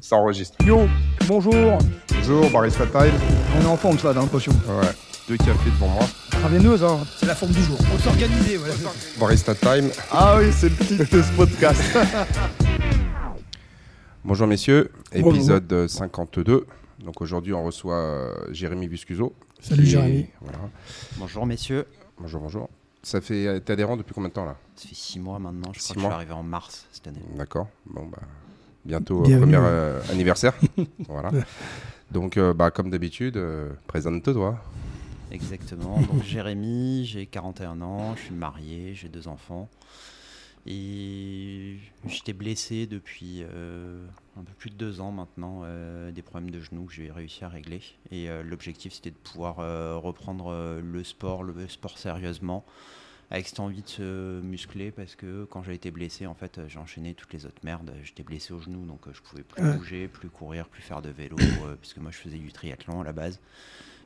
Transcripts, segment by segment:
Ça enregistre. Yo, bonjour. Bonjour, Barista Time. On est en forme, ça, j'ai l'impression. Ouais, deux cafés devant moi. Traveineuse, hein. C'est la forme du jour. On s'organiser, voilà. Barista Time. Ah oui, c'est le titre de ce podcast. Bonjour messieurs, Bonjour. épisode euh, 52. Donc aujourd'hui on reçoit euh, Jérémy Buscuso. Salut, qui Jérémy. Voilà. Bonjour messieurs, Bonjour, bonjour. Ça fait, euh, t'es adhérent depuis combien de temps là? Ça fait six mois maintenant, je Six crois que mois. je suis arrivé en mars cette année. D'accord. Bon bah bientôt euh, Bienvenue. premier euh, anniversaire. voilà. Donc euh, bah comme d'habitude, euh, présente-toi. Exactement, donc Jérémy, j'ai 41 ans, je suis marié, j'ai deux enfants. Et j'étais blessé depuis euh, un peu plus de deux ans maintenant, euh, des problèmes de genoux que j'ai réussi à régler. Et euh, l'objectif c'était de pouvoir euh, reprendre euh, le sport, le sport sérieusement, avec cette envie de se muscler parce que quand j'ai été blessé, en fait, j'ai enchaîné toutes les autres merdes. J'étais blessé au genou, donc euh, je pouvais plus Ouais. bouger, plus courir, plus faire de vélo, euh, puisque moi je faisais du triathlon à la base.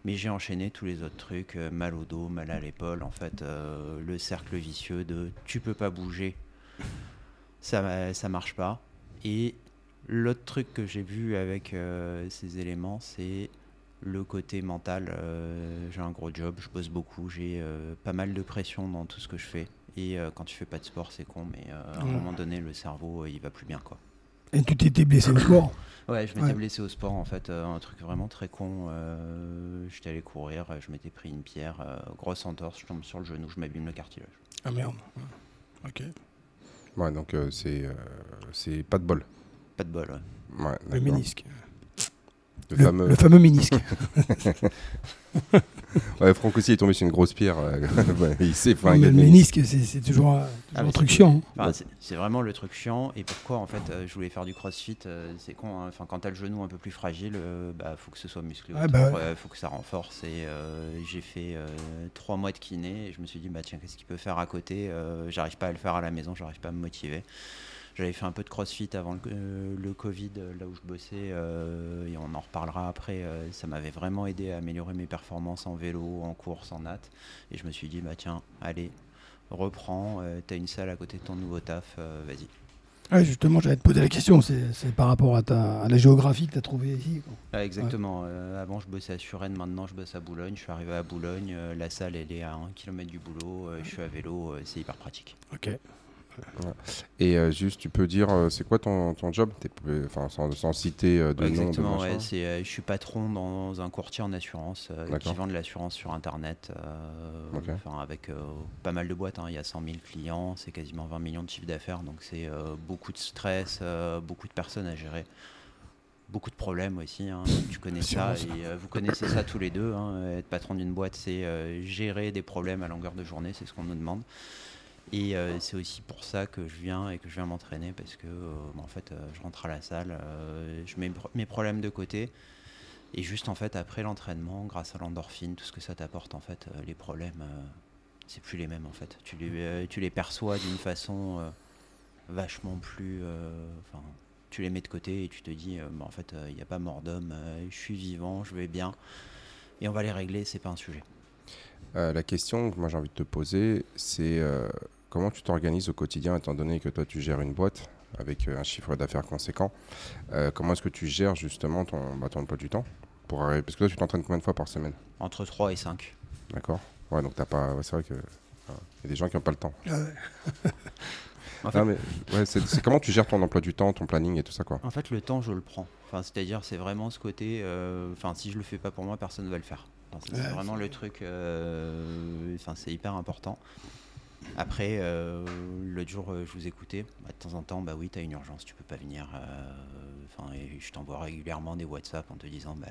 Mais j'ai enchaîné tous les autres trucs, euh, mal au dos, mal à l'épaule, en fait, euh, le cercle vicieux de tu peux pas bouger, ça, ça marche pas. Et l'autre truc que j'ai vu avec euh, ces éléments, c'est le côté mental. Euh, j'ai un gros job, je bosse beaucoup, j'ai euh, pas mal de pression dans tout ce que je fais. Et euh, quand tu fais pas de sport, c'est con, mais euh, à un moment donné, le cerveau, euh, il va plus bien, quoi. Et tu t'étais blessé au sport? Ouais, je m'étais Ouais. blessé au sport en fait, euh, un truc vraiment très con. euh, J'étais allé courir, je m'étais pris une pierre, euh, grosse entorse, je tombe sur le genou, je m'abîme le cartilage. Ah merde. Ok. Ouais donc euh, c'est euh, c'est pas de bol. Pas de bol. ouais. Ouais, Le ménisque. Le Le, fameux. le fameux ménisque. Ouais, Franck aussi est tombé sur une grosse pierre. euh, ouais, il Non, flingué mais le ménisque. c'est toujours, toujours Ah, un mais truc chiant. hein. Enfin, c'est- vraiment le truc chiant. Et pourquoi en fait euh, je voulais faire du crossfit euh, C'est con. hein. Enfin, quand t'as le genou un peu plus fragile, euh, bah faut que ce soit musclé. Ouais, autour, bah ouais. euh, faut que ça renforce. Et euh, j'ai fait euh, trois mois de kiné et je me suis dit bah tiens qu'est-ce qu'il peut faire à côté Euh, J'arrive pas à le faire à la maison, j'arrive pas à me motiver. J'avais fait un peu de crossfit avant le, euh, le Covid, euh, là où je bossais, euh, et on en reparlera après. ça m'avait vraiment aidé à améliorer mes performances en vélo, en course, en natte. Et je me suis dit, bah tiens, allez, reprends, t'as une salle à côté de ton nouveau taf, vas-y. Ouais, justement, j'allais te poser la question. C'est par rapport à, ta, à la géographie que tu as trouvée ici. quoi. Ah, exactement. euh, avant, je bossais à Suresnes, maintenant, je bosse à Boulogne. Je suis arrivé à Boulogne, euh, la salle, elle est à 1 km du boulot. euh, je suis à vélo, c'est hyper pratique. Ok. Et euh, juste, tu peux dire, euh, c'est quoi ton, ton job? T'es- Enfin, sans, sans citer euh, de Ouais, nom, de exactement, machin. ouais, c'est, euh, je suis patron dans un courtier en assurance euh, qui vend de l'assurance sur Internet. euh, Ok. enfin, avec euh, pas mal de boîtes, hein, il y a 100 000 clients, c'est quasiment 20 millions de chiffre d'affaires. Donc, c'est euh, beaucoup de stress, euh, beaucoup de personnes à gérer. Beaucoup de problèmes aussi, hein, tu connais ça et euh, vous connaissez ça tous les deux. hein, être patron d'une boîte, c'est euh, gérer des problèmes à longueur de journée, c'est ce qu'on nous demande. Et euh, c'est aussi pour ça que je viens et que je viens m'entraîner parce que euh, en fait, euh, je rentre à la salle, je mets mes problèmes de côté et juste en fait après l'entraînement, grâce à l'endorphine, tout ce que ça t'apporte en fait, les problèmes, c'est plus les mêmes en fait. Tu les, tu les perçois d'une façon vachement plus, enfin, tu les mets de côté et tu te dis, bah, en fait, il n'y a pas mort d'homme, je suis vivant, je vais bien et on va les régler, c'est pas un sujet. Euh, la question que moi j'ai envie de te poser, c'est euh, comment tu t'organises au quotidien, étant donné que toi tu gères une boîte avec euh, un chiffre d'affaires conséquent. Euh, comment est-ce que tu gères justement ton, bah, ton emploi du temps pour arri- Parce que toi tu t'entraînes combien de fois par semaine? Entre 3 et 5. D'accord Ouais, donc t'as pas. ouais, c'est vrai que. Il y a des gens qui n'ont pas le temps. Ah ouais. En fait, Non, mais, ouais, c'est comment tu gères ton emploi du temps, ton planning et tout ça quoi? En fait, le temps, je le prends. Enfin, c'est-à-dire, c'est vraiment ce côté. euh, Enfin, si je le fais pas pour moi, personne ne va le faire. Enfin, c'est Ouais, vraiment le truc. euh, Enfin, c'est hyper important. Après, euh, l'autre jour, euh, je vous écoutais. Bah, de temps en temps, bah oui, t'as une urgence, tu peux pas venir. Enfin, je t'envoie régulièrement des WhatsApp en te disant, bah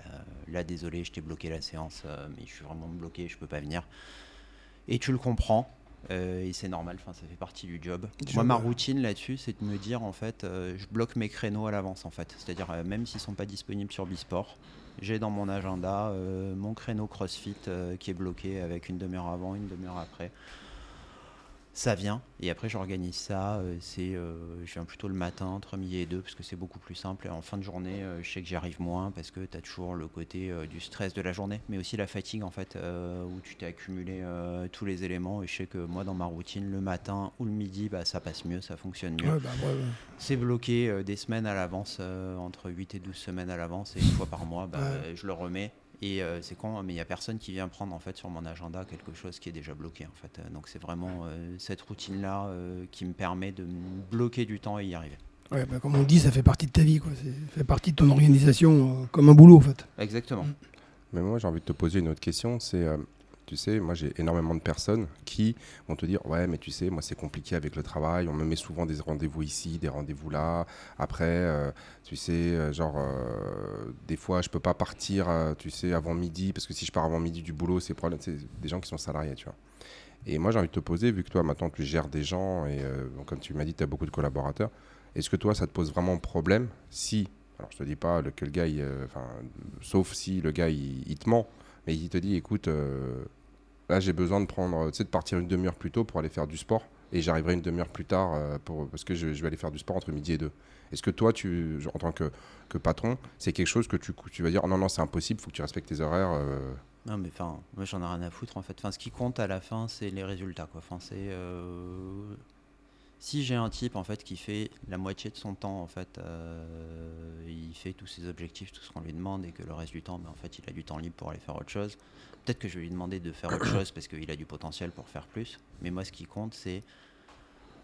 là, désolé, je t'ai bloqué la séance, mais je suis vraiment bloqué, je peux pas venir. Et tu le comprends. et c'est normal, enfin, ça fait partie du job. Du Moi, job, ma ouais. routine là-dessus, c'est de me dire, en fait, je bloque mes créneaux à l'avance, en fait. C'est-à-dire, même s'ils sont pas disponibles sur Bisport, j'ai dans mon agenda euh, mon créneau CrossFit euh, qui est bloqué avec une demi-heure avant, une demi-heure après. Ça vient. Et après, j'organise ça. euh, c'est, euh, je viens plutôt le matin, entre midi et deux, parce que c'est beaucoup plus simple. Et en fin de journée, euh, je sais que j'y arrive moins, parce que tu as toujours le côté euh, du stress de la journée, mais aussi la fatigue, en fait, où tu t'es accumulé tous les éléments. Et je sais que moi, dans ma routine, le matin ou le midi, bah, ça passe mieux, ça fonctionne mieux. Ouais, bah, ouais, ouais. C'est bloqué des semaines à l'avance, entre 8 et 12 semaines à l'avance, et une fois par mois, bah, je le remets. Et euh, c'est con, mais il n'y a personne qui vient prendre en fait sur mon agenda quelque chose qui est déjà bloqué. En fait. Donc c'est vraiment euh, cette routine-là euh, qui me permet de me bloquer du temps et y arriver. Ouais, bah, comme on dit, ça fait partie de ta vie, quoi. C'est- Ça fait partie de ton organisation, euh, comme un boulot, en fait. Exactement. Mm. Mais moi, j'ai envie de te poser une autre question. C'est, euh, tu sais, moi, j'ai énormément de personnes qui vont te dire, ouais, mais tu sais, moi, c'est compliqué avec le travail. On me met souvent des rendez-vous ici, des rendez-vous là. Après, euh, tu sais, euh, genre, euh, des fois, je peux pas partir, tu sais, avant midi, parce que si je pars avant midi du boulot, c'est des gens qui sont salariés, tu vois. Et moi, j'ai envie de te poser, vu que toi, maintenant, tu gères des gens, et comme tu m'as dit, tu as beaucoup de collaborateurs, est-ce que toi, ça te pose vraiment problème si, alors je te dis pas que le gars, sauf si le gars, il te ment, mais il te dit, écoute, euh, là, j'ai besoin de prendre, tu sais, de partir une demi-heure plus tôt pour aller faire du sport, et j'arriverai une demi-heure plus tard, euh, pour, parce que je, vais aller faire du sport entre midi et deux. Est-ce que toi, tu, en tant que, que patron, c'est quelque chose que tu, tu vas dire, oh non, non, c'est impossible, il faut que tu respectes tes horaires euh, Non, mais enfin, moi j'en ai rien à foutre en fait. Ce qui compte à la fin, c'est les résultats quoi. C'est si j'ai un type en fait qui fait la moitié de son temps en fait, euh, il fait tous ses objectifs, tout ce qu'on lui demande et que le reste du temps, ben, en fait, il a du temps libre pour aller faire autre chose. Peut-être que je vais lui demander de faire autre chose parce qu'il a du potentiel pour faire plus. Mais moi, ce qui compte, c'est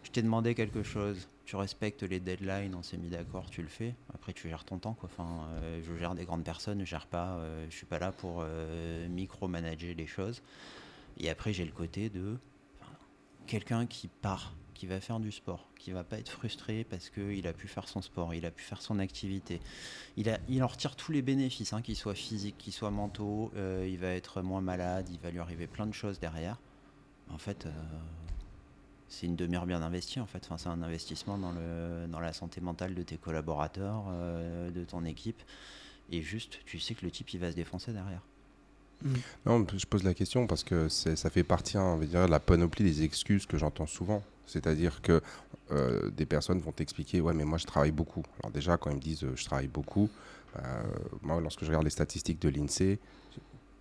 je t'ai demandé quelque chose, tu respectes les deadlines, on s'est mis d'accord, tu le fais. Après, tu gères ton temps, quoi. Enfin, euh, je gère des grandes personnes, je gère pas, euh, je suis pas là pour euh, micromanager les choses. Et après, j'ai le côté de enfin, quelqu'un qui part, qui va faire du sport, qui va pas être frustré parce qu'il a pu faire son sport, il a pu faire son activité. Il, en retire tous les bénéfices, hein, qu'ils soient physiques, qu'ils soient mentaux. euh, il va être moins malade, il va lui arriver plein de choses derrière. En fait, euh, c'est une demi-heure bien investie en fait. C'est un investissement dans, la santé mentale de tes collaborateurs, euh, de ton équipe. Et juste, tu sais que le type, il va se défoncer derrière. Je pose la question parce que ça fait partie, hein, on dire, de la panoplie des excuses que j'entends souvent. C'est-à-dire que euh, des personnes vont t'expliquer, ouais, mais moi je travaille beaucoup. Alors déjà, quand ils me disent euh, je travaille beaucoup, euh, moi lorsque je regarde les statistiques de l'INSEE,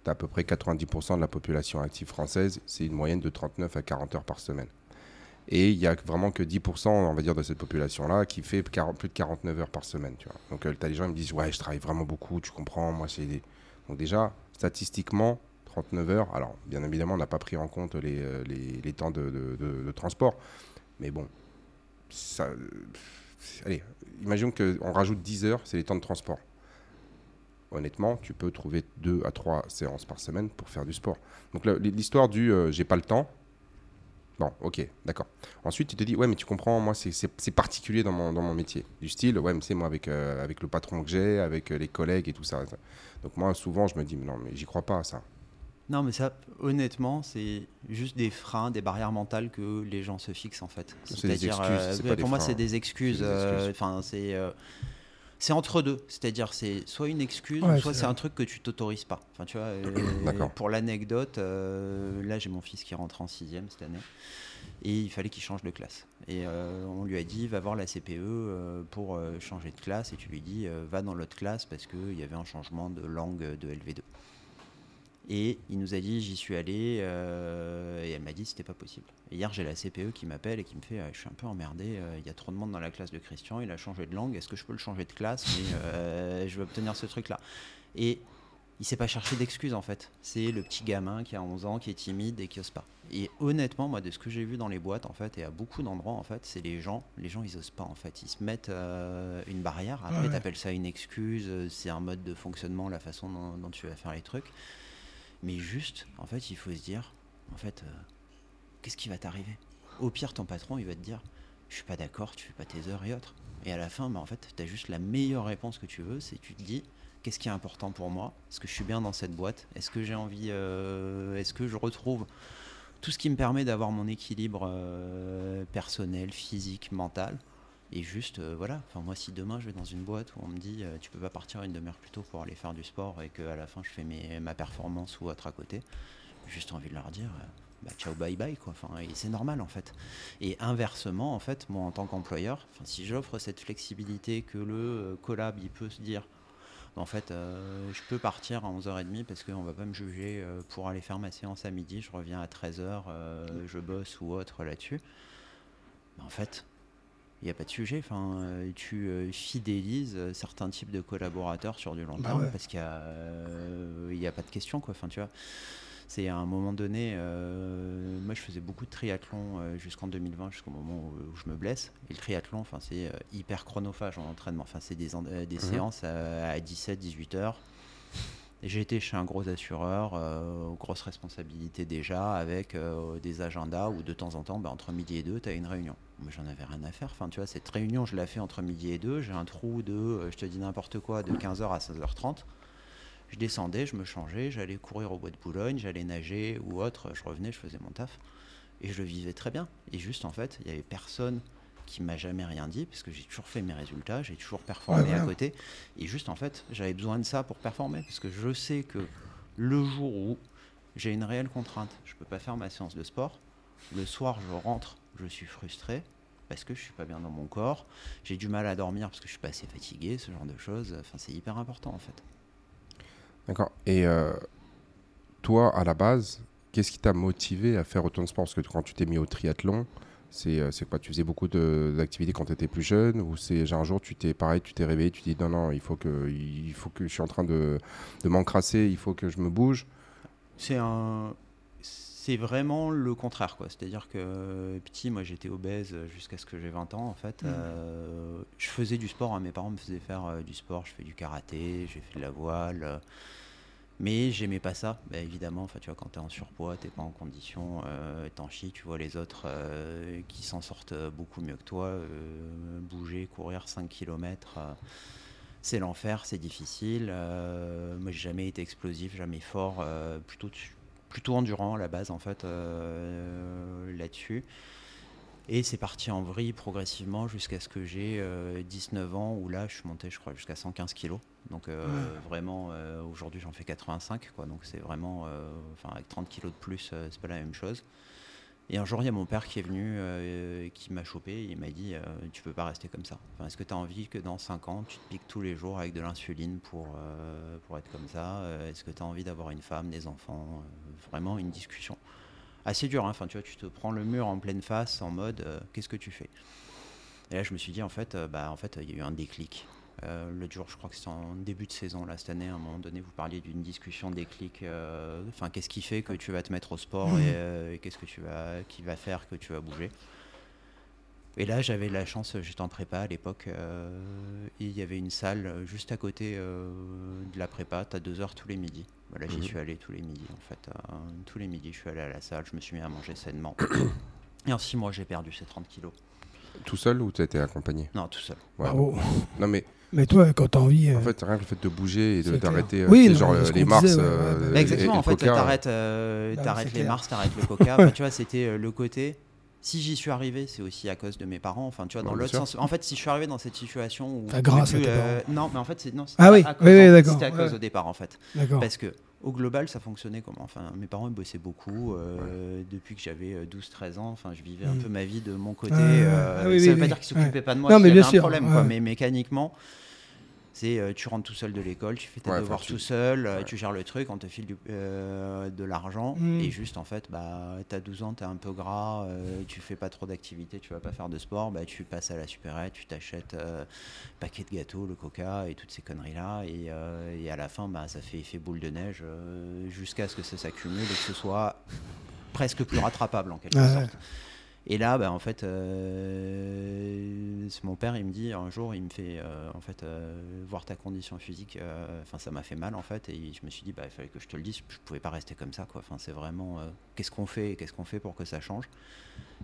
à peu près 90% de la population active française, c'est une moyenne de 39 à 40 heures par semaine. Et il y a vraiment que 10%, on va dire, de cette population-là qui fait 40 plus de 49 heures par semaine. Donc, tu as des gens qui me disent, ouais, je travaille vraiment beaucoup, tu comprends, moi, c'est... Donc déjà, statistiquement, 39 heures, alors, bien évidemment, on n'a pas pris en compte les, euh, les, temps de, transport, mais bon, ça... Allez, imaginons qu'on rajoute 10 heures, c'est les temps de transport. Honnêtement, tu peux trouver 2 à 3 séances par semaine pour faire du sport. Donc l'histoire du euh, j'ai pas le temps, Bon, ok, d'accord. Ensuite, tu te dis, ouais, mais tu comprends, moi, c'est- particulier dans mon, dans mon métier. Du style, ouais, mais c'est moi, avec, euh, avec le patron que j'ai, avec euh, les collègues et tout ça. Donc, moi, souvent, je me dis, non, mais j'y crois pas à ça. Non, mais ça, honnêtement, c'est juste des freins, des barrières mentales que les gens se fixent en fait. C'est des C'est-à-dire, excuses, euh, des pour moi, freins. c'est des excuses. Euh, Enfin, c'est euh, c'est entre deux. C'est-à-dire, c'est soit une excuse, Ouais, soit c'est un truc que tu t'autorises pas. Enfin, tu vois. euh, D'accord. pour l'anecdote, euh, là, j'ai mon fils qui rentre en sixième cette année. Et il fallait qu'il change de classe. Et euh, on lui a dit, va voir la CPE euh, pour euh, changer de classe. Et tu lui dis, euh, va dans l'autre classe parce qu'il y avait un changement de langue de LV2. Et il nous a dit, j'y suis allé, euh, et elle m'a dit, c'était pas possible. Et hier, j'ai la CPE qui m'appelle et qui me fait, euh, je suis un peu emmerdé, euh, il y a trop de monde dans la classe de Christian, il a changé de langue, est-ce que je peux le changer de classe Mais euh, je veux obtenir ce truc-là. Et il s'est pas cherché d'excuses en fait. C'est le petit gamin qui a 11 ans, qui est timide et qui ose pas. Et honnêtement, moi, de ce que j'ai vu dans les boîtes, en fait, et à beaucoup d'endroits, en fait, c'est les gens, les gens, ils osent pas, en fait. Ils se mettent euh, une barrière. Après, Ouais, ouais. t'appelles ça une excuse, c'est un mode de fonctionnement, la façon dont, dont tu vas faire les trucs. Mais juste, en fait, il faut se dire, en fait, euh, qu'est-ce qui va t'arriver? Au pire, ton patron, il va te dire, je suis pas d'accord, tu fais pas tes heures et autres. Et à la fin, bah, en fait, tu as juste la meilleure réponse que tu veux, c'est tu te dis, qu'est-ce qui est important pour moi? Est-ce que je suis bien dans cette boîte? Est-ce que j'ai envie, euh, est-ce que je retrouve tout ce qui me permet d'avoir mon équilibre euh, personnel, physique, mental? Et juste, euh, voilà, enfin moi si demain je vais dans une boîte où on me dit euh, tu peux pas partir une demi-heure plus tôt pour aller faire du sport et qu'à la fin je fais mes, ma performance ou autre à côté, j'ai juste envie de leur dire, euh, bah, ciao bye bye quoi. Enfin, et c'est normal en fait. Et inversement, en fait, moi en tant qu'employeur, si j'offre cette flexibilité que le euh, collab il peut se dire, en fait, je peux partir à 11h30 parce qu'on va pas me juger pour aller faire ma séance à midi, je reviens à 13h, je bosse ou autre là-dessus. en fait, il n'y a pas de sujet. Enfin, tu fidélises certains types de collaborateurs sur du long bah terme parce qu'il n'y a, a, pas de question. Quoi. Enfin, tu vois, c'est à un moment donné, euh, moi je faisais beaucoup de triathlon euh, jusqu'en 2020, jusqu'au moment où, je me blesse. Et le triathlon, enfin, c'est euh, hyper chronophage en entraînement. Enfin, c'est des, des mhm. séances à, 17-18 heures. J'ai été chez un gros assureur, grosse responsabilité déjà, avec des agendas où de temps en temps, bah, entre midi et deux, tu as une réunion. Moi, j'en avais rien à faire. Enfin, tu vois, cette réunion, je la fais entre midi et deux. J'ai un trou de, je te dis n'importe quoi, de 15h à 16h30 je descendais, je me changeais, j'allais courir au bois de Boulogne, j'allais nager ou autre, je revenais, je faisais mon taf. Et je vivais très bien. Et juste, en fait, il y avait personne qui m'a jamais rien dit, parce que j'ai toujours fait mes résultats, j'ai toujours performé à côté. Et juste, en fait, j'avais besoin de ça pour performer, parce que je sais que le jour où j'ai une réelle contrainte, je ne peux pas faire ma séance de sport, le soir, je rentre, je suis frustré, parce que je suis pas bien dans mon corps, j'ai du mal à dormir parce que je suis pas assez fatigué, ce genre de choses. Enfin, c'est hyper important en fait. D'accord. Et euh, toi, à la base, qu'est-ce qui t'a motivé à faire autant de sport? Parce que quand tu t'es mis au triathlon, c'est euh, quoi Tu faisais beaucoup d'activités quand tu étais plus jeune Ou c'est un jour, tu t'es pareil, tu t'es réveillé, tu dis non, non, il faut que, il faut que je suis en train de, de m'encrasser, il faut que je me bouge? C'est un. C'est vraiment le contraire, quoi. C'est-à-dire que petit, moi j'étais obèse jusqu'à ce que j'ai 20 ans, en fait. Mmh. Euh, je faisais du sport, hein. mes parents me faisaient faire du sport, je fais du karaté, j'ai fait de la voile. Mais j'aimais pas ça, bah, évidemment. Enfin, tu vois, quand tu es en surpoids, tu pas en condition, euh, t'en chies, tu vois les autres euh, qui s'en sortent beaucoup mieux que toi. Euh, bouger, courir 5 km, c'est l'enfer, c'est difficile. moi, j'ai jamais été explosif, jamais fort, plutôt, plutôt endurant à la base, en fait, là-dessus. Et c'est parti en vrille progressivement jusqu'à ce que j'ai 19 ans, où là, je suis monté, je crois, jusqu'à 115 kilos. Donc euh, vraiment, euh, aujourd'hui j'en fais 85, quoi. Donc c'est vraiment, euh, enfin avec 30 kilos de plus, c'est pas la même chose. Et un jour, il y a mon père qui est venu, qui m'a chopé, il m'a dit Tu peux pas rester comme ça. Est-ce que tu as envie que dans 5 ans, tu te piques tous les jours avec de l'insuline pour, pour être comme ça Est-ce que tu as envie d'avoir une femme, des enfants Vraiment une discussion assez dure. Hein. Enfin, tu vois, tu te prends le mur en pleine face en mode Qu'est-ce que tu fais? Et là, je me suis dit En fait, bah, en fait, il y a eu un déclic. Euh, le jour, je crois que c'est en début de saison, là, cette année, à un moment donné, vous parliez d'une discussion déclic. Euh, enfin, qu'est-ce qui fait que tu vas te mettre au sport mmh. euh, et, qu'est-ce que tu vas, qui va faire que tu vas bouger? Et là, j'avais la chance, j'étais en prépa à l'époque, il y avait une salle juste à côté de la prépa, tu as deux heures tous les midis. Voilà, j'y mmh. suis allé tous les midis, en fait. tous les midis, je suis allé à la salle, je me suis mis à manger sainement. et en six mois, j'ai perdu ces 30 kilos. Tout seul ou tu étais accompagné? Non, tout seul. Non, mais mais toi, quand t'as envie. En fait, rien que le fait de bouger et d'arrêter euh, genre les Mars. Euh, exactement, en fait, t'arrêtes euh, les Mars, t'arrêtes le Coca. tu vois, c'était le côté. Si j'y suis arrivé, c'est aussi à cause de mes parents. Enfin, tu vois, dans l'autre sens. En fait, si je suis arrivé dans cette situation où. grâce à Non, mais en fait, c'est non. Ah oui, oui, oui d'accord. C'était à cause au départ, en fait. Parce que au global, ça fonctionnait comment? Enfin, mes parents ils bossaient beaucoup depuis que j'avais 12-13 ans. Enfin, je vivais un mm. peu ma vie de mon côté. Ah, ça ne veut pas dire qu'ils s'occupaient pas de moi. Non, mais bien sûr. un problème, quoi. Mais mécaniquement, c'est euh, tu rentres tout seul de l'école, tu fais tes devoirs tout seul, euh, tu gères le truc, on te file euh, de l'argent. Mm. Et juste en fait, bah, tu as 12 ans, tu es un peu gras, tu fais pas trop d'activité, tu vas pas faire de sport, bah, tu passes à la supérette, tu t'achètes paquet de gâteaux, le coca et toutes ces conneries-là. Et, et, à la fin, bah, ça fait effet boule de neige jusqu'à ce que ça s'accumule et que ce soit presque plus rattrapable en quelque sorte. Et là, bah, en fait, euh, mon père, il me dit un jour, il me fait, euh, en fait, euh, voir ta condition physique. Enfin, ça m'a fait mal, en fait, et je me suis dit, bah, il fallait que je te le dise. Je pouvais pas rester comme ça. Enfin, c'est vraiment, qu'est-ce qu'on fait, qu'est-ce qu'on fait pour que ça change?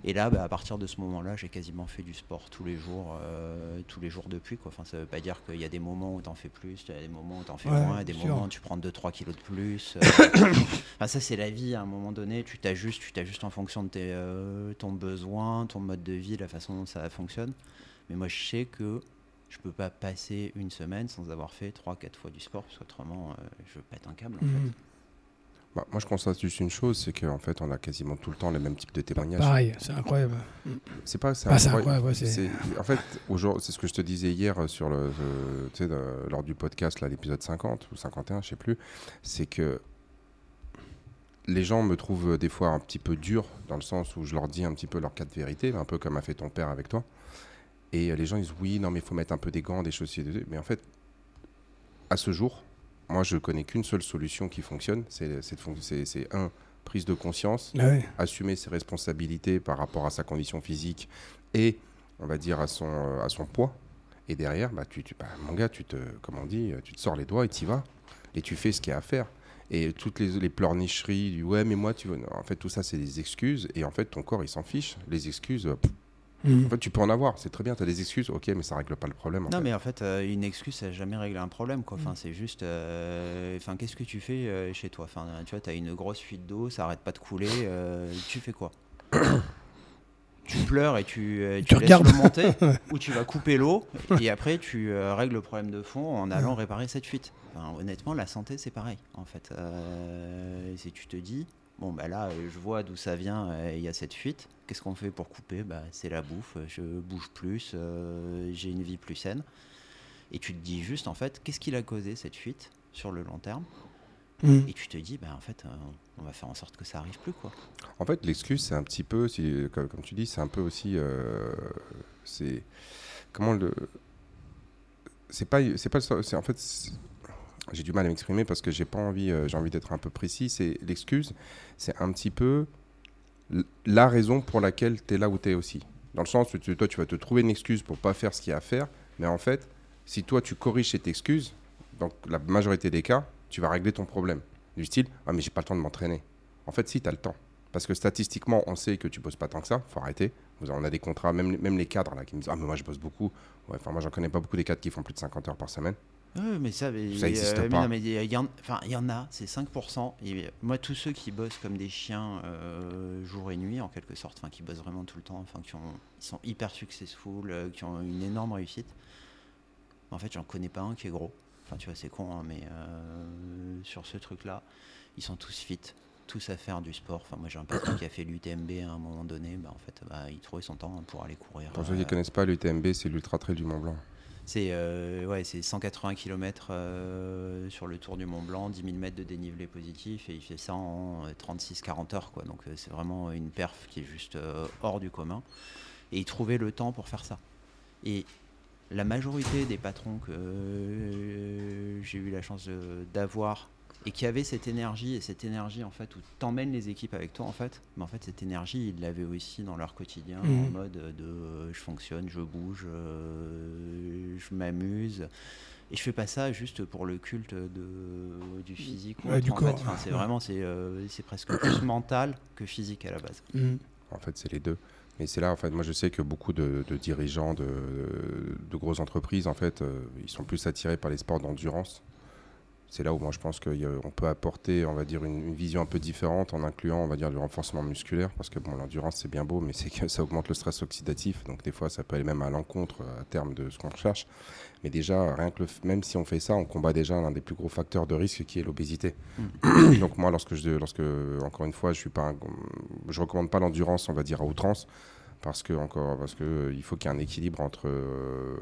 Et là, bah, à partir de ce moment-là, j'ai quasiment fait du sport tous les jours, euh, tous les jours depuis. Quoi. Enfin, ça veut pas dire qu'il y a des moments où tu en fais plus, il y a des moments où tu en fais moins, des moments où tu prends 2-3 kilos de plus. Euh. ça, c'est la vie. À un moment donné, tu t'ajustes, tu t'ajustes en fonction de tes, euh, ton besoin, ton mode de vie, la façon dont ça fonctionne. Mais moi, je sais que je peux pas passer une semaine sans avoir fait 3-4 fois du sport, parce qu'autrement, je pète un câble. En mmh. fait. Bah, moi, je constate juste une chose, c'est qu'en fait, on a quasiment tout le temps les mêmes types de témoignages. Pareil, c'est incroyable. C'est pas ça. Ah, c'est incroyable, ouais, c'est- C'est- En fait, c'est ce que je te disais hier euh, sur le, lors du podcast, là, l'épisode 50 ou 51, je sais plus. C'est que les gens me trouvent euh, des fois un petit peu dur dans le sens où je leur dis un petit peu leur cas de vérité, un peu comme a fait ton père avec toi. Et euh, les gens disent oui, non, mais il faut mettre un peu des gants, des choses. Mais en fait, à ce jour, moi, je connais qu'une seule solution qui fonctionne. C'est c'est c'est- c'est un prise de conscience Ah ouais. assumer ses responsabilités par rapport à sa condition physique et on va dire à son, euh, à son poids. Et derrière, bah, tu, tu- bah, mon gars, tu te, comme on dit, tu te sors les doigts et tu y vas. Et tu fais ce qu'il y a à faire. Et toutes les, les pleurnicheries du ouais, mais moi, tu veux. non, En fait, tout ça, c'est des excuses. Et en fait, ton corps, il s'en fiche. Les excuses, pff, Mhm. en fait, tu peux en avoir. C'est très bien, tu as des excuses. Ok, mais ça règle pas le problème. en Non, fait. mais en fait, euh, une excuse, ça n'a jamais réglé un problème. Quoi. Mm. Enfin, c'est juste. euh, Enfin, qu'est-ce que tu fais euh, chez toi? Enfin, Tu vois, tu as une grosse fuite d'eau, ça arrête pas de couler. euh, tu fais quoi? Tu pleures et tu, euh, Tu tu, laisses regardes. l'eau monter, ou tu vas couper l'eau et après tu euh, règles le problème de fond en allant réparer cette fuite. Enfin, honnêtement, la santé, c'est pareil. En fait, Euh, si tu te dis. Bon, bah là, euh, je vois d'où ça vient, euh, il y a cette fuite. Qu'est-ce qu'on fait pour couper? Bah, C'est la bouffe, je bouge plus, euh, j'ai une vie plus saine. Et tu te dis juste, en fait, qu'est-ce qui a causé cette fuite sur le long terme? Mhm. Et tu te dis, bah, en fait, euh, on va faire en sorte que ça arrive plus. quoi. En fait, l'excuse, c'est un petit peu, si- comme, comme tu dis, c'est un peu aussi. euh, c'est. Comment le. C'est pas. C'est pas. En fait. J'ai du mal à m'exprimer parce que j'ai pas envie. euh, j'ai envie d'être un peu précis. C'est l'excuse. C'est un petit peu la raison pour laquelle tu es là où tu es aussi. Dans le sens où toi, tu vas te trouver une excuse pour pas faire ce qu'il y a à faire. Mais en fait, si toi, tu corriges cette excuse, dans la majorité des cas, tu vas régler ton problème. Du style, ah, mais j'ai pas le temps de m'entraîner. En fait, si, tu as le temps. Parce que statistiquement, on sait que tu bosses pas tant que ça. faut arrêter. On a des contrats, même, même les cadres là, qui me disent Ah, mais moi, je bosse beaucoup. Ouais, Enfin, moi, j'en connais pas beaucoup des cadres qui font plus de 50 heures par semaine. Ouais, mais ça, mais, Ça existe pas. non, mais il y, en- y a, c'est 5%. Et moi, tous ceux qui bossent comme des chiens euh, jour et nuit, en quelque sorte, enfin, qui bossent vraiment tout le temps, enfin, qui ont, ils sont hyper successful, euh, qui ont une énorme réussite. En fait, j'en connais pas un qui est gros. Enfin, tu vois, c'est con, hein, mais euh, sur ce truc-là, ils sont tous fit, tous à faire du sport. Enfin, moi, j'ai un patron qui a fait l'UTMB à un moment donné. Bah, en fait, bah, il trouvait son temps pour aller courir. Pour ceux qui ne connaissent pas, l'UTMB, c'est l'Ultra Trail du Mont Blanc. C'est euh, ouais, c'est 180 km sur le tour du Mont Blanc, 10 000 mètres de dénivelé positif, et il fait ça en 36-40 heures. Quoi. Donc euh, c'est vraiment une perf qui est juste euh, hors du commun. Et il trouvait le temps pour faire ça. Et la majorité des patrons que euh, j'ai eu la chance d'avoir et qui avaient cette énergie, et cette énergie en fait où t'emmènes les équipes avec toi en fait, mais en fait cette énergie ils l'avaient aussi dans leur quotidien en Mhm. mode de euh, je fonctionne, je bouge, euh, je m'amuse. Et je fais pas ça juste pour le culte de, du physique. ou Ouais, autre, du en corps. Enfin, c'est ouais. vraiment, c'est euh, c'est presque plus mental que physique à la base. Mhm. En fait, c'est les deux. Mais c'est là, en fait, moi, je sais que beaucoup de, de dirigeants de, de grosses entreprises, en fait, euh, ils sont plus attirés par les sports d'endurance. C'est là où moi, je pense qu'on peut apporter, on va dire, une, une vision un peu différente en incluant, on va dire, du renforcement musculaire. Parce que, bon, l'endurance, c'est bien beau, mais c'est que ça augmente le stress oxydatif. Donc, des fois, ça peut aller même à l'encontre euh, à terme de ce qu'on recherche. Mais déjà, rien que le même si on fait ça, on combat déjà l'un des plus gros facteurs de risque qui est l'obésité. Donc moi, lorsque je, lorsque encore une fois, je suis pas, un- je recommande pas l'endurance, on va dire à outrance, parce que encore, parce que euh, il faut qu'il y ait un équilibre entre euh,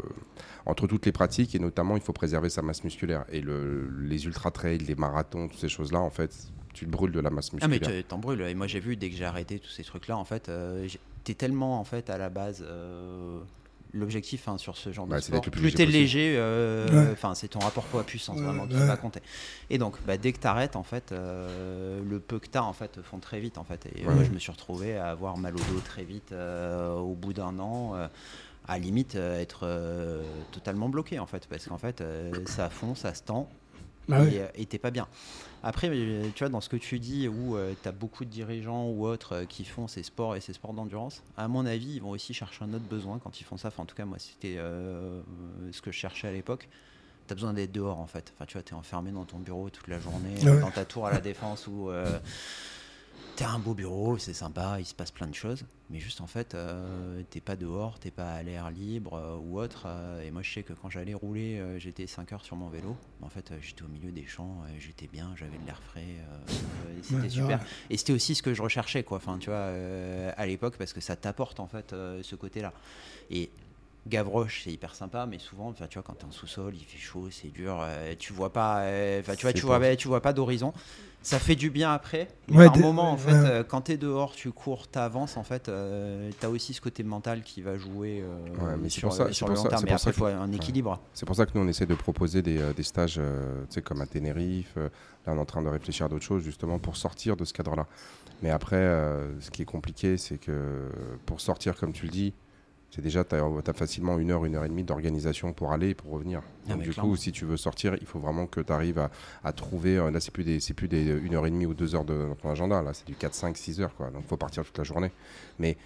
entre toutes les pratiques et notamment il faut préserver sa masse musculaire et le, les ultra trails, les marathons, toutes ces choses-là, en fait, tu te brûles de la masse Ah mais musculaire. tu- t'en brûles. Et moi j'ai vu dès que j'ai arrêté tous ces trucs-là, en fait, euh, t'es tellement en fait à la base. euh, L'objectif hein, sur ce genre Bah, de sport, plus t'es léger, euh, Ouais. enfin c'est ton rapport poids-puissance Ouais, vraiment qui ouais. va compter. Et donc bah, dès que t'arrêtes en fait, euh, le peu que t'as en fait font très vite en fait. Et Ouais. moi je me suis retrouvé à avoir mal au dos très vite euh, au bout d'un an. euh, à limite euh, être euh, totalement bloqué en fait parce qu'en fait euh, ça fond, ça se tend Ah ouais. et et t'es pas bien. Après, euh, tu vois, dans ce que tu dis, où tu as beaucoup de dirigeants ou autres euh, qui font ces sports et ces sports d'endurance, à mon avis, ils vont aussi chercher un autre besoin quand ils font ça. Enfin, en tout cas, moi, c'était euh, ce que je cherchais à l'époque. Tu as besoin d'être dehors, en fait. Enfin, tu vois, tu es enfermé dans ton bureau toute la journée, ouais. dans ta tour à la défense où tu t'as un beau bureau, c'est sympa, il se passe plein de choses, mais juste en fait, euh, t'es pas dehors, t'es pas à l'air libre euh, ou autre. euh, et moi, je sais que quand j'allais rouler, j'étais 5 heures sur mon vélo. En fait, j'étais au milieu des champs, j'étais bien, j'avais de l'air frais, et c'était Ouais, super. Et c'était aussi ce que je recherchais, quoi. Enfin, tu vois, à l'époque, parce que ça t'apporte en fait ce côté-là. Et Gavroche, c'est hyper sympa, mais souvent, enfin, tu vois, quand t'es en sous-sol, il fait chaud, c'est dur, euh, tu vois pas, euh, enfin, tu vois, tu vois, pas- tu vois pas d'horizon. Ça fait du bien après. Mais Ouais, par t'es- moment, en ouais, fait, ouais. euh, quand t'es dehors, tu cours, t'avances, en fait, euh, t'as aussi ce côté mental qui va jouer euh, Ouais, mais c'est sur, pour ça- c'est sur pour le long ça- terme. c'est Mais pour après, faut que- un équilibre. C'est pour ça que nous, on essaie de proposer des, euh, des stages euh, tu sais, comme à Tenerife. euh, là, on est en train de réfléchir à d'autres choses, justement, pour sortir de ce cadre-là. Mais après, euh, ce qui est compliqué, c'est que pour sortir, comme tu le dis, c'est déjà, tu as, facilement une heure, une heure et demie d'organisation pour aller et pour revenir. Ah, Donc, du clairement. coup, si tu veux sortir, il faut vraiment que tu arrives à, à trouver. euh, Là, c'est plus des, plus des une heure et demie ou deux heures de, dans ton agenda. Là, c'est du 4, 5, 6 heures. Quoi. Donc, il faut partir toute la journée. Mais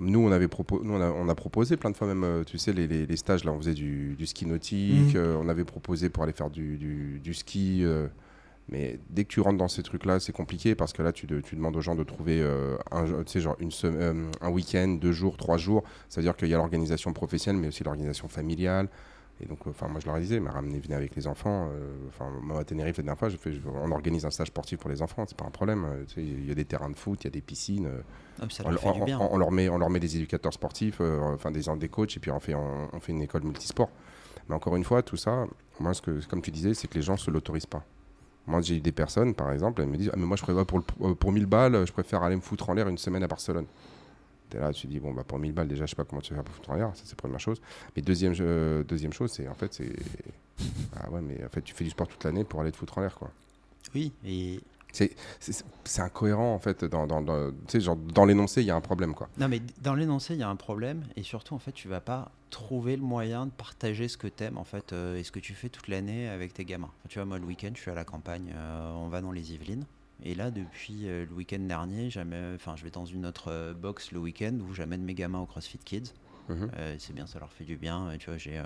nous, on, avait nous on, a, on a proposé plein de fois, même, euh, tu sais, les, les- les stages, là, on faisait du, du ski nautique, Mhm. euh, on avait proposé pour aller faire du, du- du ski. euh, mais dès que tu rentres dans ces trucs-là, c'est compliqué parce que là, tu, de- tu demandes aux gens de trouver euh, un, genre une sem- euh, un week-end, deux jours, trois jours. Ça veut dire qu'il y a l'organisation professionnelle, mais aussi l'organisation familiale. Et donc, euh, enfin, moi, je leur disais, mais ramenez, venez avec les enfants. euh, Enfin, moi, à Tenerife, la dernière fois, je fais, je- on organise un stage sportif pour les enfants, c'est pas un problème. euh, tu sais, Il y a des terrains de foot, il y a des piscines. Ah, ça on, leur fait du on- bien. on- on leur met, on leur met des éducateurs sportifs, enfin des, des coachs, et puis on fait, on, on fait une école multisport. Mais encore une fois, tout ça, moi, ce que, comme tu disais, c'est que les gens se l'autorisent pas. Moi, j'ai eu des personnes, par exemple, elles me disent ah, mais Moi, je prévois pour, le- pour 1000 balles, je préfère aller me foutre en l'air une semaine à Barcelone. T'es là, tu dis Bon, bah, pour 1000 balles, déjà, je sais pas comment tu vas faire pour foutre en l'air, ça, c'est la première chose. Mais deuxième, euh, deuxième chose, c'est en fait, c'est. Ah ouais, mais en fait, tu fais du sport toute l'année pour aller te foutre en l'air, quoi. Oui, et C'est incohérent, en fait, dans, dans, dans- genre, dans l'énoncé, il y a un problème, quoi. Non, mais dans l'énoncé, il y a un problème, et surtout, en fait, tu vas pas trouver le moyen de partager ce que t'aimes, en fait, euh, et ce que tu fais toute l'année avec tes gamins. Enfin, tu vois, moi, le week-end, je suis à la campagne, euh, on va dans les Yvelines, et là, depuis euh, le week-end dernier, enfin, je vais dans une autre euh, box le week-end où j'amène mes gamins au CrossFit Kids. Euh, c'est bien, ça leur fait du bien. euh, Tu vois, j'ai.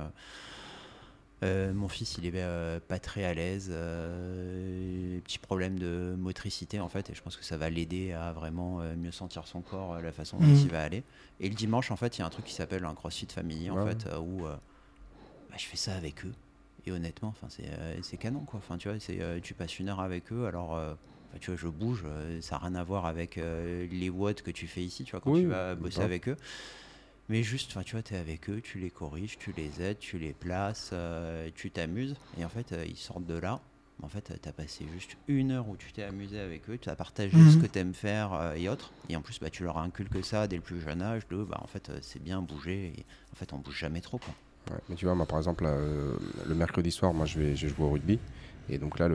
Euh, mon fils, il est euh, pas très à l'aise, euh, petit problème de motricité en fait, et je pense que ça va l'aider à vraiment mieux sentir son corps, la façon dont Mhm. il va aller. Et le dimanche, en fait, il y a un truc qui s'appelle un CrossFit Family en Ouais, fait, où bah, je fais ça avec eux. Et honnêtement, enfin, c'est canon quoi. Enfin, tu vois, c'est tu passes une heure avec eux, alors. tu vois, je bouge, ça n'a rien à voir avec les watts que tu fais ici, tu vois, quand Oui, tu vas bosser avec eux. Mais juste, tu vois, tu es avec eux, tu les corriges, tu les aides, tu les places, euh, tu t'amuses. Et en fait, euh, ils sortent de là. En fait, tu as passé juste une heure où tu t'es amusé avec eux, tu as partagé Mhm. ce que tu aimes faire euh, et autres. Et en plus, bah, tu leur inculques ça dès le plus jeune âge de, bah, en fait, euh, c'est bien bouger. Et en fait, on bouge jamais trop, quoi. Ouais, mais tu vois, moi, par exemple, euh, le mercredi soir, moi, je vais, je joue au rugby. Et donc là,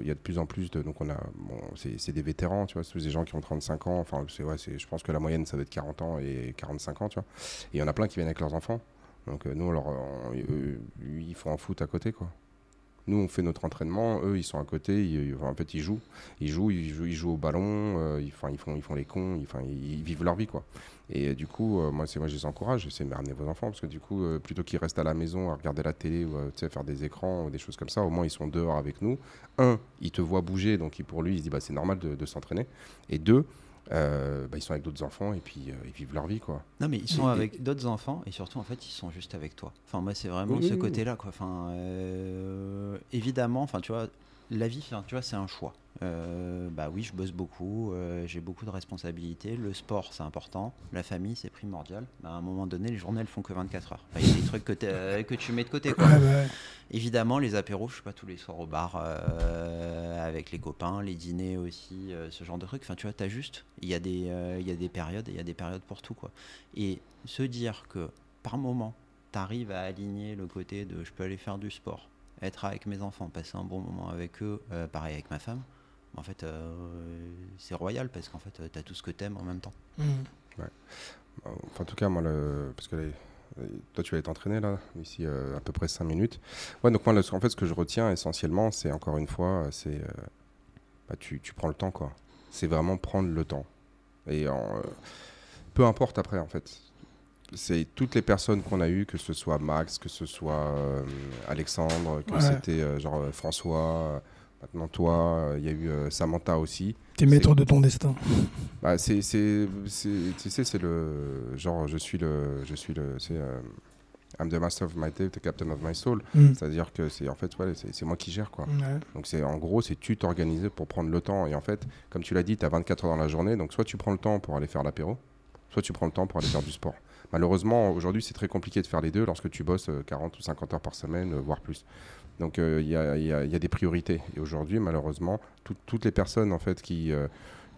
il y a de plus en plus de. Donc on a. C'est des vétérans, tu vois, c'est des gens qui ont 35 ans. Enfin, c'est, ouais, je pense que la moyenne, ça doit être 40 ans et 45 ans, tu vois. Et il y en a plein qui viennent avec leurs enfants. Donc euh, nous, on ils font un foot à côté, quoi. Nous, on fait notre entraînement. Eux, ils sont à côté. Ils, en fait, ils jouent. Ils jouent, ils jouent, ils jouent au ballon. euh, ils, ils, font, ils font les cons. Ils, vivent leur vie, quoi. Et euh, du coup, euh, moi, c'est moi, je les encourage. C'est mais ramenez vos enfants parce que du coup, plutôt qu'ils restent à la maison à regarder la télé ou sais, faire des écrans ou des choses comme ça, au moins ils sont dehors avec nous. Un, ils te voient bouger, donc pour lui, il se dit bah c'est normal de s'entraîner. Et deux, euh, bah, ils sont avec d'autres enfants et puis euh, ils vivent leur vie, quoi. Non, mais ils sont Et- avec d'autres enfants et surtout, en fait, ils sont juste avec toi. Enfin, moi, c'est vraiment Oui, ce oui, oui. côté-là, quoi. Enfin, euh, évidemment, enfin, tu vois, la vie, enfin, tu vois, c'est un choix. Euh, bah oui, je bosse beaucoup, euh, j'ai beaucoup de responsabilités. Le sport, c'est important. La famille, c'est primordial. Bah, à un moment donné, les journées, elles font que 24 heures. Enfin, Il y a des trucs que, que tu mets de côté, quoi. Ouais, ouais. Évidemment, les apéros, je suis pas tous les soirs au bar euh, avec les copains, les dîners aussi, euh, ce genre de trucs. Enfin, tu vois, t'as juste, il y a des, euh, y a des périodes, il y a des périodes pour tout, quoi. Et se dire que par moment, t'arrives à aligner le côté de, je peux aller faire du sport, être avec mes enfants, passer un bon moment avec eux, euh, pareil avec ma femme. En fait, euh, c'est royal parce qu'en fait, t'as tout ce que t'aimes en même temps. Mhm. Enfin, en tout cas, moi, le... parce que les- toi, tu vas t'entraîner là, ici euh, à peu près 5 minutes. Ouais, donc moi, le- en fait, ce que je retiens essentiellement, c'est encore une fois, c'est. euh, bah, tu, tu prends le temps, quoi. C'est vraiment prendre le temps. Et en, euh, peu importe après, en fait. C'est toutes les personnes qu'on a eues, que ce soit Max, que ce soit euh, Alexandre, que Ouais. c'était euh, genre euh, François, Maintenant, toi, il y a eu Samantha aussi. T'es maître de ton destin. Bah, c'est, c'est, tu sais, c'est le genre, je suis le, je suis le, c'est, I'm the master of my day, the captain of my soul. Mm. C'est-à-dire que c'est en fait, ouais, c'est, moi qui gère quoi. Donc c'est en gros, c'est tu t'organiser pour prendre le temps. Et en fait, comme tu l'as dit, tu as 24 heures dans la journée, donc soit tu prends le temps pour aller faire l'apéro, soit tu prends le temps pour aller faire du sport. Malheureusement, aujourd'hui, c'est très compliqué de faire les deux lorsque tu bosses 40 euh, ou 50 heures par semaine, euh, voire plus. Donc euh, il y, a, des priorités. Et aujourd'hui, malheureusement, toutes les personnes en fait qui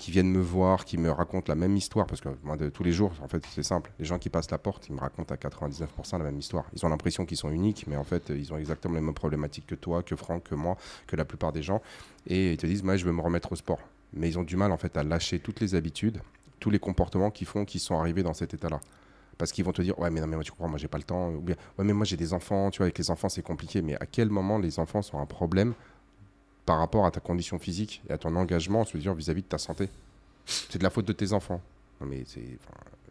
qui viennent me voir, qui me racontent la même histoire, parce que de tous les jours, en fait, c'est simple. Les gens qui passent la porte, ils me racontent à 99% la même histoire. Ils ont l'impression qu'ils sont uniques, mais en fait, ils ont exactement les mêmes problématiques que toi, que Franck, que moi, que la plupart des gens. Et ils te disent, moi, je veux me remettre au sport. Mais ils ont du mal, en fait, à lâcher toutes les habitudes, tous les comportements qui font qu'ils sont arrivés dans cet état-là parce qu'ils vont te dire ouais mais non mais moi tu comprends moi j'ai pas le temps ou bien ouais mais moi j'ai des enfants tu vois avec les enfants c'est compliqué mais à quel moment les enfants sont un problème par rapport à ta condition physique et à ton engagement se dire vis-à-vis de ta santé? C'est de la faute de tes enfants. Non mais c'est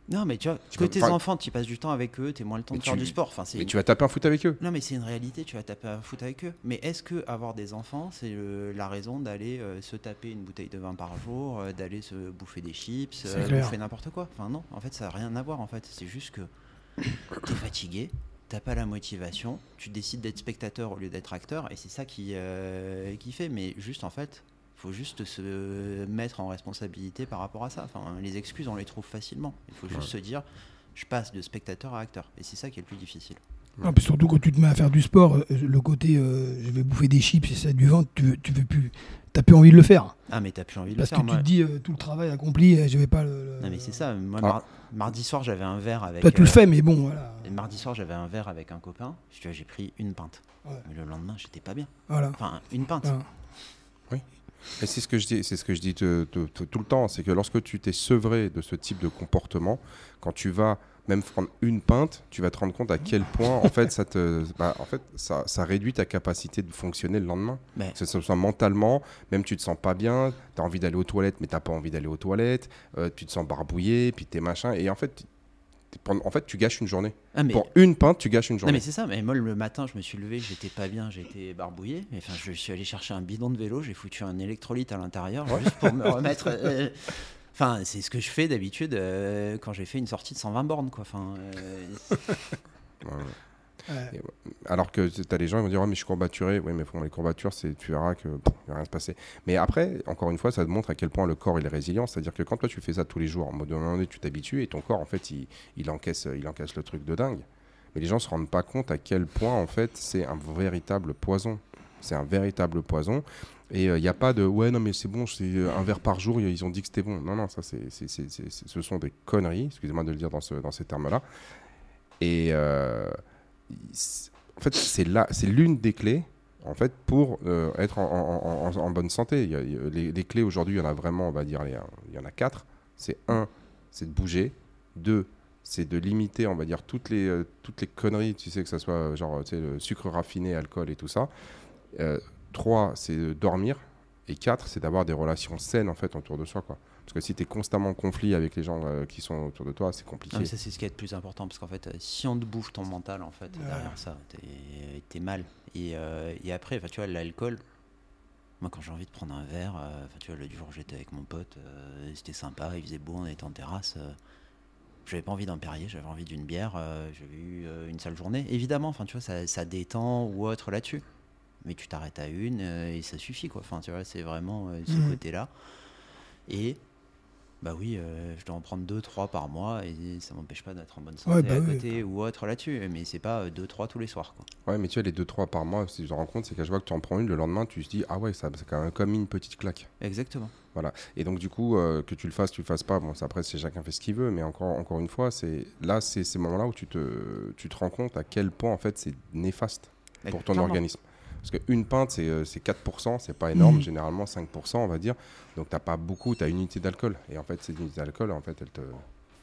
non, mais tu vois, que tes enfants, tu passes du temps avec eux, tu moins le temps de faire du sport. Enfin, mais tu vas taper un foot avec eux. Non, mais c'est une réalité, tu vas taper un foot avec eux. Mais est-ce que avoir des enfants, c'est la raison d'aller euh, se taper une bouteille de vin par jour, euh, d'aller se bouffer des chips, euh, bouffer n'importe quoi? Enfin, non, en fait, ça n'a rien à voir. En fait, c'est juste que tu es fatigué, t'as pas la motivation, tu décides d'être spectateur au lieu d'être acteur, et c'est ça qui, qui fait. Mais juste, en fait, faut juste se mettre en responsabilité par rapport à ça. Enfin, les excuses, on les trouve facilement. Il faut juste se dire, je passe de spectateur à acteur. Et c'est ça qui est le plus difficile. Non, puis surtout quand tu te mets à faire du sport, euh, le côté euh, je vais bouffer des chips et ça du ventre, tu, tu veux plus, t'as plus envie de le faire. Ah mais t'as plus envie de le faire. Parce que tu te dis euh, tout le travail accompli, je vais pas le. Non mais c'est ça. Moi, ah. mardi soir j'avais un verre avec. Pas tu le fais, mais bon voilà. mardi soir j'avais un verre avec un copain. J'ai pris une pinte. Mais le lendemain j'étais pas bien. Voilà. Enfin une pinte. Oui. Et c'est ce que je dis, c'est ce que je dis tout le temps, c'est que lorsque tu t'es sevré de ce type de comportement, quand tu vas même prendre une pinte, tu vas te rendre compte à quel point en fait ça te, bah, en fait ça, ça, réduit ta capacité de fonctionner le lendemain. Mais... Que ce soit mentalement, même tu te sens pas bien, tu as envie d'aller aux toilettes, mais t'as pas envie d'aller aux toilettes, euh, tu te sens barbouillé, puis t'es machin, et en fait en fait, tu gâches une journée. Ah, Pour une pinte, tu gâches une journée. Non, mais c'est ça. Mais moi, le matin, je me suis levé, j'étais pas bien, j'étais barbouillé. Enfin, je suis allé chercher un bidon de vélo, j'ai foutu un électrolyte à l'intérieur juste pour me remettre. Euh, enfin, c'est ce que je fais d'habitude euh, quand j'ai fait une sortie de 120 bornes, quoi. Enfin. Euh, alors que tu as les gens qui vont dire mais je suis courbaturé. Oui, mais les courbatures, tu verras que ne va rien se passer. Mais après, encore une fois, ça te montre à quel point le corps il est résilient. C'est-à-dire que quand toi tu fais ça tous les jours, en mode donné, tu t'habitues et ton corps en fait il, encaisse, il encaisse le truc de dingue. Mais les gens se rendent pas compte à quel point en fait c'est un véritable poison. C'est un véritable poison. Et il euh, n'y a pas de ouais, non, mais c'est bon, c'est un verre par jour, ils ont dit que c'était bon. Non, non, ça, c'est, ce sont des conneries, excusez-moi de le dire dans, ce, dans ces termes-là. Et, euh, en fait, c'est c'est l'une des clés en fait pour euh, être en, bonne santé. les, clés aujourd'hui, il y en a vraiment, on va dire, il y en a quatre. C'est un, c'est de bouger. Deux, c'est de limiter, on va dire, toutes les, euh, toutes les conneries, tu sais, que ce soit euh, genre tu sais, le sucre raffiné, alcool et tout ça. trois, c'est de dormir. Et quatre, c'est d'avoir des relations saines en fait autour de soi. Quoi. Parce que si tu es constamment en conflit avec les gens euh, qui sont autour de toi, c'est compliqué. ça, c'est ce qui est le plus important. Parce qu'en fait, euh, si on te bouffe ton mental, en fait, derrière ça, t'es es mal. Et, euh, et après, tu vois, l'alcool, moi, quand j'ai envie de prendre un verre, tu vois, le jour où j'étais avec mon pote, c'était sympa, il faisait beau, on était en terrasse. j'avais pas envie d'un Perrier, j'avais envie d'une bière, j'avais eu une sale journée. Évidemment, enfin, tu vois, ça, ça détend ou autre là-dessus. Mais tu t'arrêtes à une et ça suffit, quoi. Enfin, tu vois, c'est vraiment ce mmh. côté-là. Et bah oui, euh, je dois en prendre 2-3 par mois et ça m'empêche pas d'être en bonne santé bah à côté ou autre là-dessus. Mais c'est pas 2-3 tous les soirs. Quoi. Ouais, mais tu vois, les 2-3 par mois, si je me rends compte, c'est qu'à chaque fois que tu en prends une, le lendemain, tu te dis, ah ouais, ça, c'est quand même comme une petite claque. Exactement. Voilà. Et donc, du coup, euh, que tu le fasses, tu le fasses pas, bon, après, c'est chacun fait ce qu'il veut, mais encore, encore une fois, c'est là, c'est ces moments-là où tu te, tu te rends compte à quel point, en fait, c'est néfaste pour ton organisme. Parce qu'une pinte, c'est 4%, euh, c'est pas énorme, mmh. généralement 5%, on va dire. Donc t'as pas beaucoup, tu as une unité d'alcool. Et en fait, cette unité d'alcool, en fait, elle te.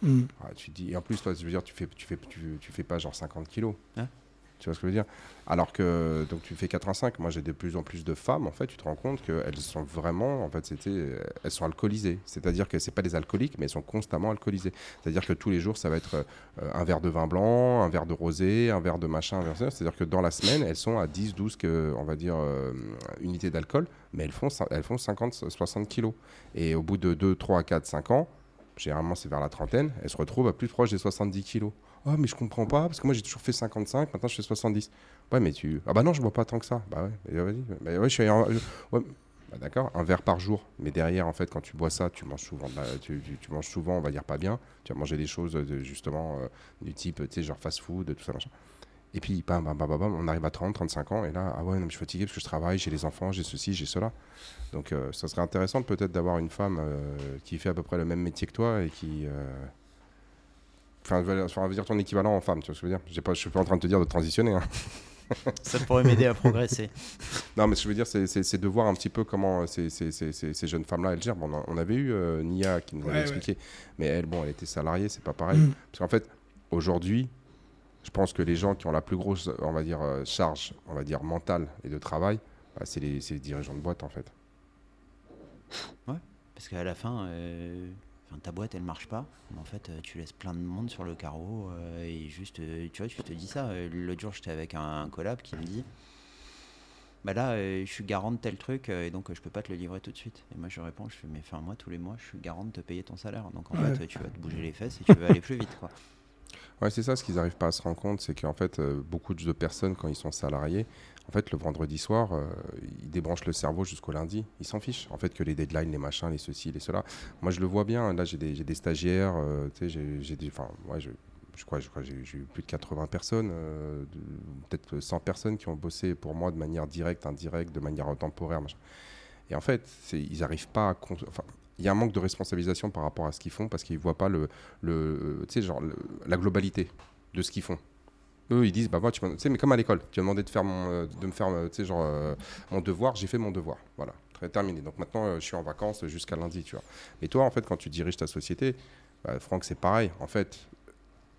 Mmh. Ah, tu dis, et en plus, toi, je veux dire, tu fais, tu fais, tu, fais pas genre 50 kilos. Hein? Tu vois ce que je veux dire? Alors que donc tu fais 85. Moi, j'ai de plus en plus de femmes. En fait, tu te rends compte qu'elles sont vraiment, en fait, c'était, elles sont alcoolisées. C'est-à-dire que c'est pas des alcooliques, mais elles sont constamment alcoolisées. C'est-à-dire que tous les jours, ça va être euh, un verre de vin blanc, un verre de rosé, un verre de machin. C'est-à-dire que dans la semaine, elles sont à 10, 12, que, on va dire, euh, unités d'alcool, mais elles font, elles font 50, 60 kilos. Et au bout de 2, 3, 4, 5 ans, généralement c'est vers la trentaine, elles se retrouvent à plus proche des 70 kilos. Ah, mais je comprends pas, parce que moi j'ai toujours fait 55, maintenant je fais 70. Ouais, mais tu. Ah, bah non, je bois pas tant que ça. Bah ouais, vas-y. Bah ouais, je suis. Bah d'accord, un verre par jour. Mais derrière, en fait, quand tu bois ça, tu manges souvent, la- tu, manges souvent, on va dire pas bien. Tu vas manger des choses de, justement euh, du type, tu sais, genre fast-food, tout ça, machin. Et puis, bam, bam, bam, bam, on arrive à 30, 35 ans, et là, ah ouais, non, mais je suis fatigué parce que je travaille, j'ai les enfants, j'ai ceci, j'ai cela. Donc, euh, ça serait intéressant peut-être d'avoir une femme euh, qui fait à peu près le même métier que toi et qui. Enfin, je veux dire- ton équivalent en femme, tu vois ce que je veux dire pas, Je suis pas en train de te dire de transitionner. hein. Ça pourrait m'aider à progresser. Non, mais ce que je veux dire, c'est- de voir un petit peu comment euh, ces, ces- ces- ces- ces jeunes femmes-là, elles gèrent. Bon, on, a- on avait eu euh, Nia qui nous avait Ouais, expliqué, mais elle, bon, elle était salariée, c'est pas pareil. Mm. Parce qu'en fait, aujourd'hui, je pense que les gens qui ont la plus grosse, on va dire, euh, charge, on va dire, mentale et de travail, bah, c'est les, dirigeants de boîte, en fait. Parce qu'à la fin, euh, enfin, ta boîte elle marche pas. Mais en fait, euh, tu laisses plein de monde sur le carreau euh, et juste, euh, tu vois, tu te dis ça. L'autre jour, j'étais avec un, un collab qui me dit Bah là, euh, je suis garant de tel truc euh, et donc je peux pas te le livrer tout de suite. Et moi, je réponds Je fais Mais enfin, moi, tous les mois, je suis garant de te payer ton salaire. Donc en Ouais. fait, tu vas te bouger les fesses et tu vas aller plus vite. Quoi. Ouais, c'est ça, ce qu'ils n'arrivent pas à se rendre compte, c'est qu'en fait, euh, beaucoup de personnes, quand ils sont salariés, en fait, le vendredi soir, euh, ils débranchent le cerveau jusqu'au lundi. Ils s'en fichent. En fait, que les deadlines, les machins, les ceci, les cela. Moi, je le vois bien. Là, j'ai des, des stagiaires, euh, tu sais, j'ai- des. Enfin, ouais, je, je je j'ai eu plus de 80 personnes, peut-être 100 personnes qui ont bossé pour moi de manière directe, indirecte, de manière temporaire. Machin. Et en fait, ils n'arrivent pas à. Il y a un manque de responsabilisation par rapport à ce qu'ils font parce qu'ils ne voient pas le, le, genre, la globalité de ce qu'ils font. Eux, ils disent, bah moi, tu sais, mais comme à l'école, tu m'as demandé de, faire mon, euh, de me faire euh, genre, euh, mon devoir, j'ai fait mon devoir. Voilà, très terminé. Donc maintenant, je suis en vacances jusqu'à lundi, tu vois. Mais toi, en fait, quand tu diriges ta société, bah, Franck, c'est pareil. En fait,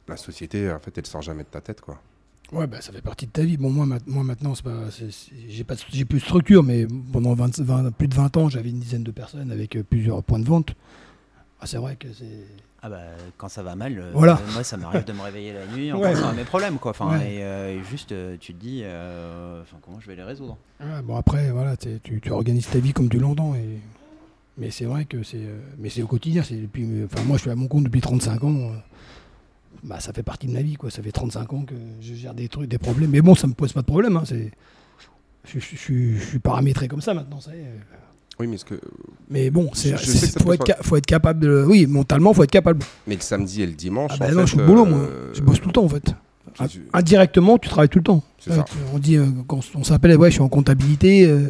la société, en fait, elle sort jamais de ta tête, quoi. Ouais, bah, ça fait partie de ta vie. Bon, moi, ma- moi maintenant, j'ai plus de structure, mais pendant 20 20 plus de 20 ans, j'avais une dizaine de personnes avec euh, plusieurs points de vente. Ah, c'est vrai que c'est. Ah bah, quand ça va mal, euh, Voilà. moi ça m'arrive de me réveiller la nuit en Ouais. pensant à mes problèmes quoi. Enfin, Ouais. et, euh, juste tu te dis, euh, enfin, comment je vais les résoudre? Ouais, bon, après, voilà, tu, tu organises ta vie comme tu l'entends. Et... Mais c'est vrai que c'est. Mais c'est au quotidien. C'est depuis, enfin, moi, je suis à mon compte depuis 35 ans. Euh, Bah, ça fait partie de ma vie, quoi. Ça fait 35 ans que je gère des trucs, des problèmes. Mais bon, ça me pose pas de problème. hein, c'est... Je, je- je suis- je suis paramétré comme ça maintenant, ça y est. Oui, mais ce que, Mais bon, c'est, faut, être ca- faut être capable de. Oui, mentalement, faut être capable. mais le samedi et le dimanche. Ah bah en non, fait, je suis au boulot, moi. euh, Je bosse tout le temps, en fait. tu- Indirectement, tu travailles tout le temps. C'est ça. Ouais, tu- On dit, euh, quand on s'appelle, ouais, je suis en comptabilité. euh,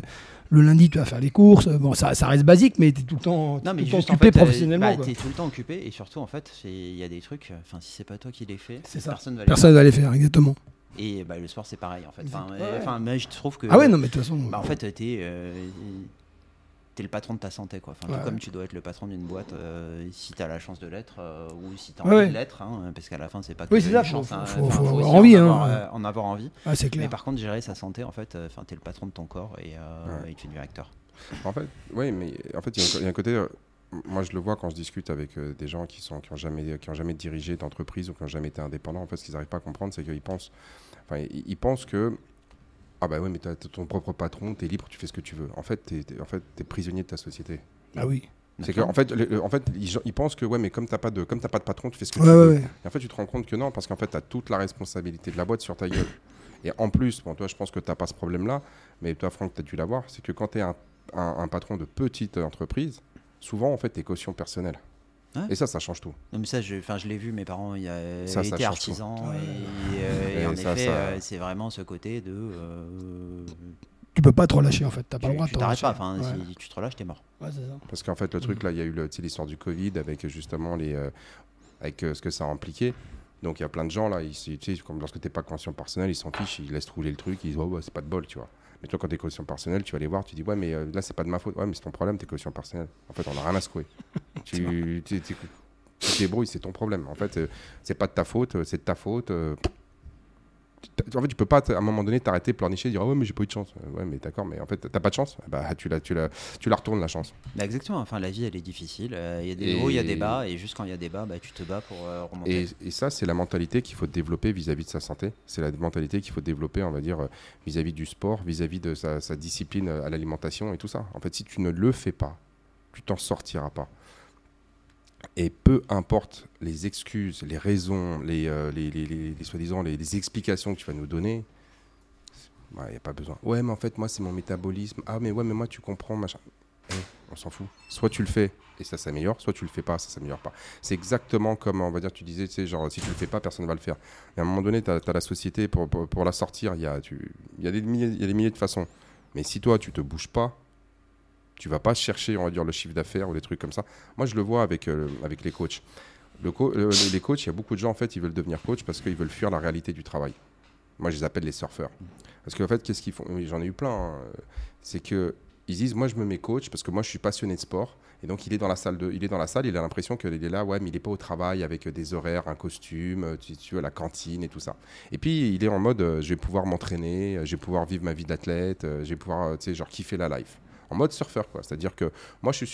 le lundi, tu vas faire les courses. Bon, ça, ça reste basique, mais tu es tout le temps, Non, mais tout le temps juste en occupé fait, euh, professionnellement. bah, quoi. t'es tout le temps occupé et surtout en fait, il y a des trucs. Enfin, si c'est pas toi qui les fais, personne va les Personne ne va les faire, exactement. Et bah, le soir, c'est pareil en fait. Enfin, Ouais. euh, enfin, mais je trouve que. Ah ouais, non, mais de toute façon. Bah, en fait, t'es euh, t'es le patron de ta santé quoi. Enfin, tout comme tu dois être le patron d'une boîte euh, si t'as la chance de l'être euh, ou si t'as envie ouais. de l'être, hein, parce qu'à la fin, c'est pas que Oui, c'est ça, chance. faut- hein. faut- Enfin, faut avoir envie, en hein. avoir, euh, en avoir envie. Ah, c'est Mais clair. par contre, gérer sa santé, en fait, euh, enfin, t'es le patron de ton corps et, euh, Ouais. et tu deviens acteur. En fait, oui, mais en fait, il y a un- il y, a un côté. euh, moi, je le vois quand je discute avec euh, des gens qui sont qui ont jamais qui ont jamais dirigé d'entreprise ou qui ont jamais été indépendants. En fait, ce qu'ils n'arrivent pas à comprendre, c'est qu'ils pensent, enfin, ils, ils pensent que ah bah oui, mais tu as ton propre patron, tu es libre, tu fais ce que tu veux. En fait, tu es, en fait, es prisonnier de ta société. Ah oui. C'est que en fait, le- en fait, ils, ils pensent que ouais, mais comme t'as pas de comme t'as pas de patron, tu fais ce que Ouais, tu ouais, veux. ouais. Et en fait, tu te rends compte que non, parce qu'en fait, tu as toute la responsabilité de la boîte sur ta gueule. Et en plus, bon, toi, je pense que tu n'as pas ce problème-là, mais toi, Franck, tu as dû l'avoir, c'est que quand tu es un, un- un patron de petite entreprise, souvent, en fait, tu es caution personnelle. Ouais. Et ça, ça change tout. Non, mais ça, je, je l'ai vu, mes parents y a, Ça, ça étaient tout. artisans. Et, euh, et Et en ça, effet, ça- euh, c'est vraiment ce côté de. euh, Tu peux pas te relâcher, en fait. T'as pas le tu droit de te t'arrêtes relâcher. pas. Enfin, Ouais. si tu te relâches, t'es mort. Ouais, ça. Parce qu'en fait, le truc, là, il y a eu l'histoire du Covid avec euh, justement les, euh, avec euh, ce que ça a impliqué. Donc, il y a plein de gens, là, ils, tu sais, comme lorsque tu n'es pas conscient personnel, ils s'en fichent, ils laissent rouler le truc, ils disent, ouais, c'est pas de bol, tu vois. Toi, quand tu es caution personnelle, tu vas les voir, tu dis, ouais, mais euh, là, c'est pas de ma faute. Ouais, mais c'est ton problème, tes caution personnelle. En fait, on a rien à secouer. tu, tu, tu- tu te débrouilles, c'est ton problème. En fait, euh, c'est pas de ta faute, euh, c'est de ta faute. Euh, en fait, tu peux pas à un moment donné t'arrêter, pleurnicher, dire ah ouais mais j'ai pas eu de chance. Ouais mais d'accord, mais en fait t'as pas de chance. Bah tu la, tu la, tu la retournes la chance. Bah, exactement. Enfin la vie elle est difficile. Euh, Il y a des hauts, il y a des bas, et juste quand il y a des bas, bah, tu te bats pour euh, remonter. Et, et ça c'est la mentalité qu'il faut développer vis-à-vis de sa santé. C'est la mentalité qu'il faut développer, on va dire, euh, vis-à-vis du sport, vis-à-vis de sa, sa discipline à l'alimentation et tout ça. En fait, si tu ne le fais pas, tu t'en sortiras pas. Et peu importe les excuses, les raisons, les, euh, les, les, soi-disant les, explications que tu vas nous donner, il n'y a pas besoin. Ouais, mais en fait, moi, c'est mon métabolisme. Ah, mais ouais, mais moi, tu comprends, machin. Eh, on s'en fout. Soit tu le fais et ça s'améliore, soit tu le fais pas, ça s'améliore pas. C'est exactement comme, on va dire, tu disais, tu sais, genre, si tu le fais pas, personne ne va le faire. Et à un moment donné, tu as, la société, pour, pour, la sortir, il y a, y, des milliers- il y a des milliers de façons. Mais si toi, tu te bouges pas, tu vas pas chercher, on va dire, le chiffre d'affaires ou des trucs comme ça. Moi, je le vois avec, euh, avec les coachs. Le co- euh, les coachs, il y a beaucoup de gens, en fait, ils veulent devenir coach parce qu'ils veulent fuir la réalité du travail. Moi, je les appelle les surfeurs. Parce qu'en fait, qu'est-ce qu'ils font? J'en ai eu plein. hein. C'est que ils disent, moi, je me mets coach parce que moi, je suis passionné de sport. Et donc, il est dans la salle, de, il est dans la salle, il a l'impression qu'il est là, ouais, mais il n'est pas au travail avec des horaires, un costume, euh, tu, tu vois, la cantine et tout ça. Et puis, il est en mode, euh, je vais pouvoir m'entraîner, euh, je vais pouvoir vivre ma vie d'athlète, euh, je vais pouvoir, euh, tu sais, genre, kiffer la life. En mode surfeur. C'est-à-dire que moi, je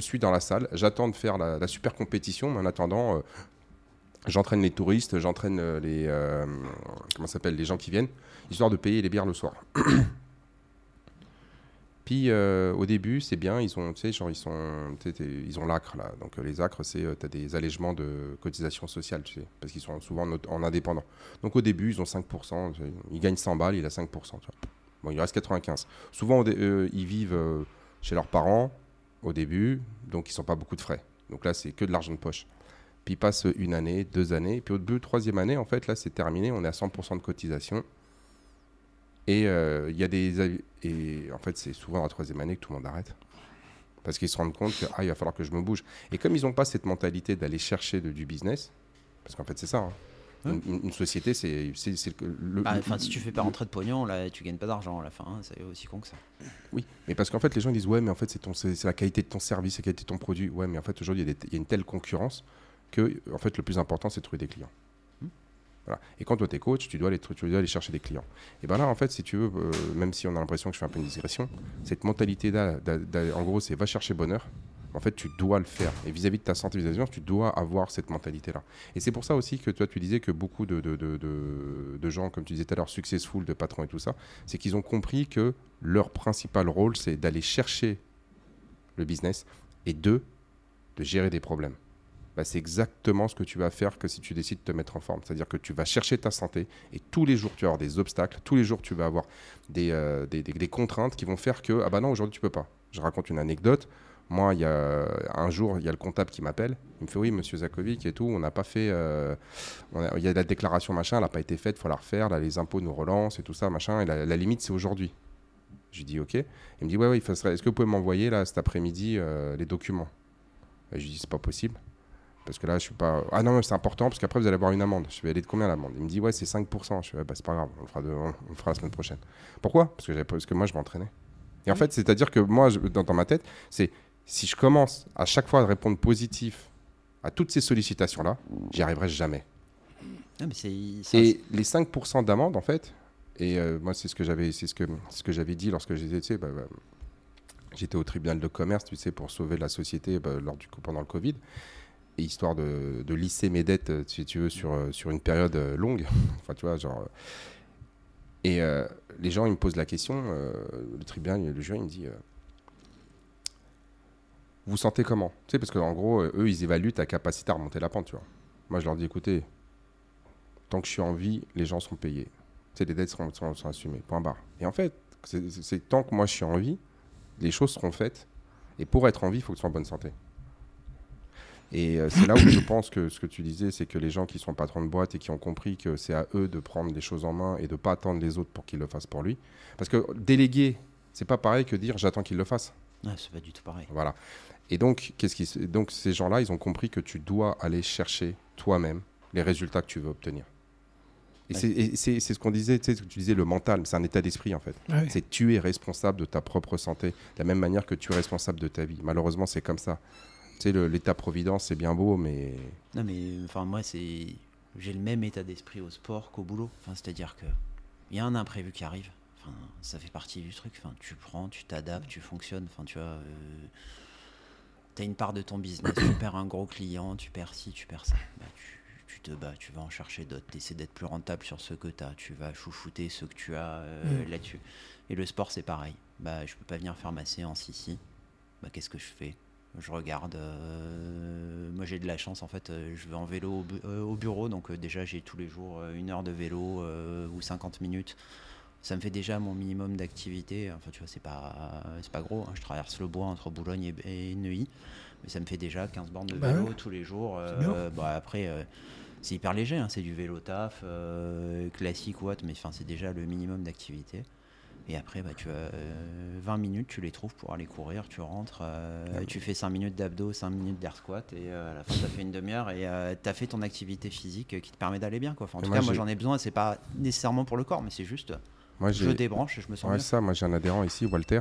suis, dans la salle, j'attends de faire la, super compétition, mais en attendant, euh, j'entraîne les touristes, j'entraîne euh, les, euh, les gens qui viennent, histoire de payer les bières le soir. Puis euh, au début, c'est bien, ils ont, genre ils sont, ils ont l'acre là. Donc euh, les acres, c'est, as des allègements de cotisations sociales, tu sais, parce qu'ils sont souvent en, indépendant. Donc au début, ils ont 5%, tu sais, ils gagnent 100 balles, il a 5%. Tu vois. Il reste 95. Souvent, euh, ils vivent euh, chez leurs parents au début, donc ils sont pas beaucoup de frais. Donc là, c'est que de l'argent de poche. Puis ils passent une année, deux années, puis au de troisième année, en fait, là, c'est terminé, on est à 100% de cotisation. Et euh, il y a des et en fait c'est souvent la troisième année que tout le monde arrête parce qu'ils se rendent compte que ah, va falloir que je me bouge. Et comme ils n'ont pas cette mentalité d'aller chercher du business, parce qu'en fait c'est ça. hein. Ouais. Une, une société, c'est le, Bah, le- Enfin, si tu fais pas rentrer de pognon, là, tu gagnes pas d'argent à la fin. hein, C'est aussi con que ça. Oui, mais parce qu'en fait, les gens disent ouais, mais en fait, c'est la qualité de ton service, la qualité de ton produit. Ouais, mais en fait, aujourd'hui, il y, a y une telle concurrence que, en fait, le plus important, c'est de trouver des clients. Hmm. Voilà. Et quand toi, tu es coach, tu dois, aller, tu dois aller chercher des clients. Et ben là, en fait, si tu veux, euh, même si on a l'impression que je fais un peu une digression, cette mentalité-là, d'a- d'a- en gros, c'est va chercher bonheur. En fait, tu dois le faire. Et vis-à-vis de ta santé, vis-à-vis de tu dois avoir cette mentalité-là. Et c'est pour ça aussi que toi, tu disais que beaucoup de, de, gens, comme tu disais tout à l'heure, successful, de patrons et tout ça, c'est qu'ils ont compris que leur principal rôle, c'est d'aller chercher le business et deux, de gérer des problèmes. Bah, c'est exactement ce que tu vas faire que si tu décides de te mettre en forme. C'est-à-dire que tu vas chercher ta santé et tous les jours tu vas avoir des obstacles, tous les jours tu vas avoir des, euh, contraintes qui vont faire que ah bah non aujourd'hui tu peux pas. Je raconte une anecdote. Moi, il y a un jour, il y a le comptable qui m'appelle. Il me fait oui, monsieur Zakovic et tout, on n'a pas fait. euh, Il y a la déclaration machin, elle n'a pas été faite, il faut la refaire. Là, les impôts nous relancent et tout ça machin. Et la, la limite c'est aujourd'hui. Je lui dis ok. Il me dit ouais, ouais, est-ce que vous pouvez m'envoyer là cet après-midi euh, les documents? Et Je lui dis c'est pas possible. Parce que là, je suis pas. Ah non, mais c'est important parce qu'après, vous allez avoir une amende. Je vais aller de combien l'amende? Il me dit, ouais, c'est 5%. Je fais, ouais, bah, c'est pas grave, on le, fera de- on le fera la semaine prochaine. Pourquoi? Parce que, parce que moi, je m'entraînais. Et en fait, c'est-à-dire que moi, je- dans, dans ma tête, c'est si je commence à chaque fois à répondre positif à toutes ces sollicitations-là, j'y arriverai jamais. Mais Et les 5% d'amende, en fait, et euh, moi, c'est ce que j'avais c'est ce que, ce que j'avais dit lorsque j'étais, tu sais, bah, bah, j'étais au tribunal de commerce, tu sais, pour sauver la société bah, lors du, pendant le Covid, et histoire de, de lisser mes dettes, euh, si tu veux, sur, euh, sur une période longue. enfin, tu vois, genre. Et euh, les gens, ils me posent la question, euh, le tribunal, le jury, il me dit. Vous sentez comment? Tu sais, parce qu'en gros, euh, eux, ils évaluent ta capacité à remonter la pente, tu vois. Moi, je leur dis, écoutez, tant que je suis en vie, les gens seront payés. Tu sais, les dettes seront, seront- seront assumées. Point barre. Et en fait, c'est tant que moi je suis en vie, les choses seront faites. Et pour être en vie, il faut que tu sois en bonne santé. Et euh, c'est là où je pense que ce que tu disais, c'est que les gens qui sont patrons de boîte et qui ont compris que c'est à eux de prendre les choses en main et de pas attendre les autres pour qu'ils le fassent pour lui. Parce que déléguer, c'est pas pareil que dire j'attends qu'ils le fassent. Ouais, c'est pas du tout pareil. Voilà. Et donc, qu'est-ce qui, donc ces gens-là, ils ont compris que tu dois aller chercher toi-même les résultats que tu veux obtenir. Et Ouais. c'est- ce qu'on disait, tu sais, ce que tu disais, le mental, c'est un état d'esprit en fait. Ah oui. C'est tu es responsable de ta propre santé, de la même manière que tu es responsable de ta vie. Malheureusement, c'est comme ça. Tu sais, l'état-providence, c'est bien beau, mais Non, mais enfin, moi, c'est. j'ai le même état d'esprit au sport qu'au boulot. Enfin, c'est-à-dire que il y a un imprévu qui arrive. Enfin, ça fait partie du truc. Enfin, tu prends, tu t'adaptes, tu fonctionnes. Enfin, tu vois, tu as une part de ton business. tu perds un gros client, tu perds ci, tu perds ça. Bah, tu, tu te bats, tu vas en chercher d'autres, tu essaies d'être plus rentable sur ce que tu as, tu vas chouchouter ce que tu as euh, Mm. là-dessus. Et le sport, c'est pareil. Bah, je peux pas venir faire ma séance ici. Bah, qu'est-ce que je fais? Je regarde. euh, moi, j'ai de la chance, en fait. euh, je vais en vélo au, bu- euh, au bureau, donc euh, déjà, j'ai tous les jours une heure de vélo ou 50 minutes. Ça me fait déjà mon minimum d'activité. Enfin, tu vois, c'est pas, c'est pas gros. hein. Je traverse le bois entre Boulogne et, et Neuilly. Mais ça me fait déjà 15 bornes de Bah vélo ouais. tous les jours. Euh, bah, après, euh, c'est hyper léger. hein. C'est du vélo taf, euh, classique ou autre. Mais enfin, c'est déjà le minimum d'activité. Et après, bah, tu as euh, 20 minutes, tu les trouves pour aller courir. Tu rentres, Ouais. tu fais 5 minutes d'abdos, 5 minutes d'air squat. Et à la fin, as fait une demi-heure et tu as fait ton activité physique qui te permet d'aller bien. Quoi. Enfin, en Et tout moi, cas, moi j'en ai besoin. C'est pas nécessairement pour le corps, mais c'est juste Moi, je débranche et je me sens Ouais, mieux. ça, moi j'ai un adhérent ici, Walter.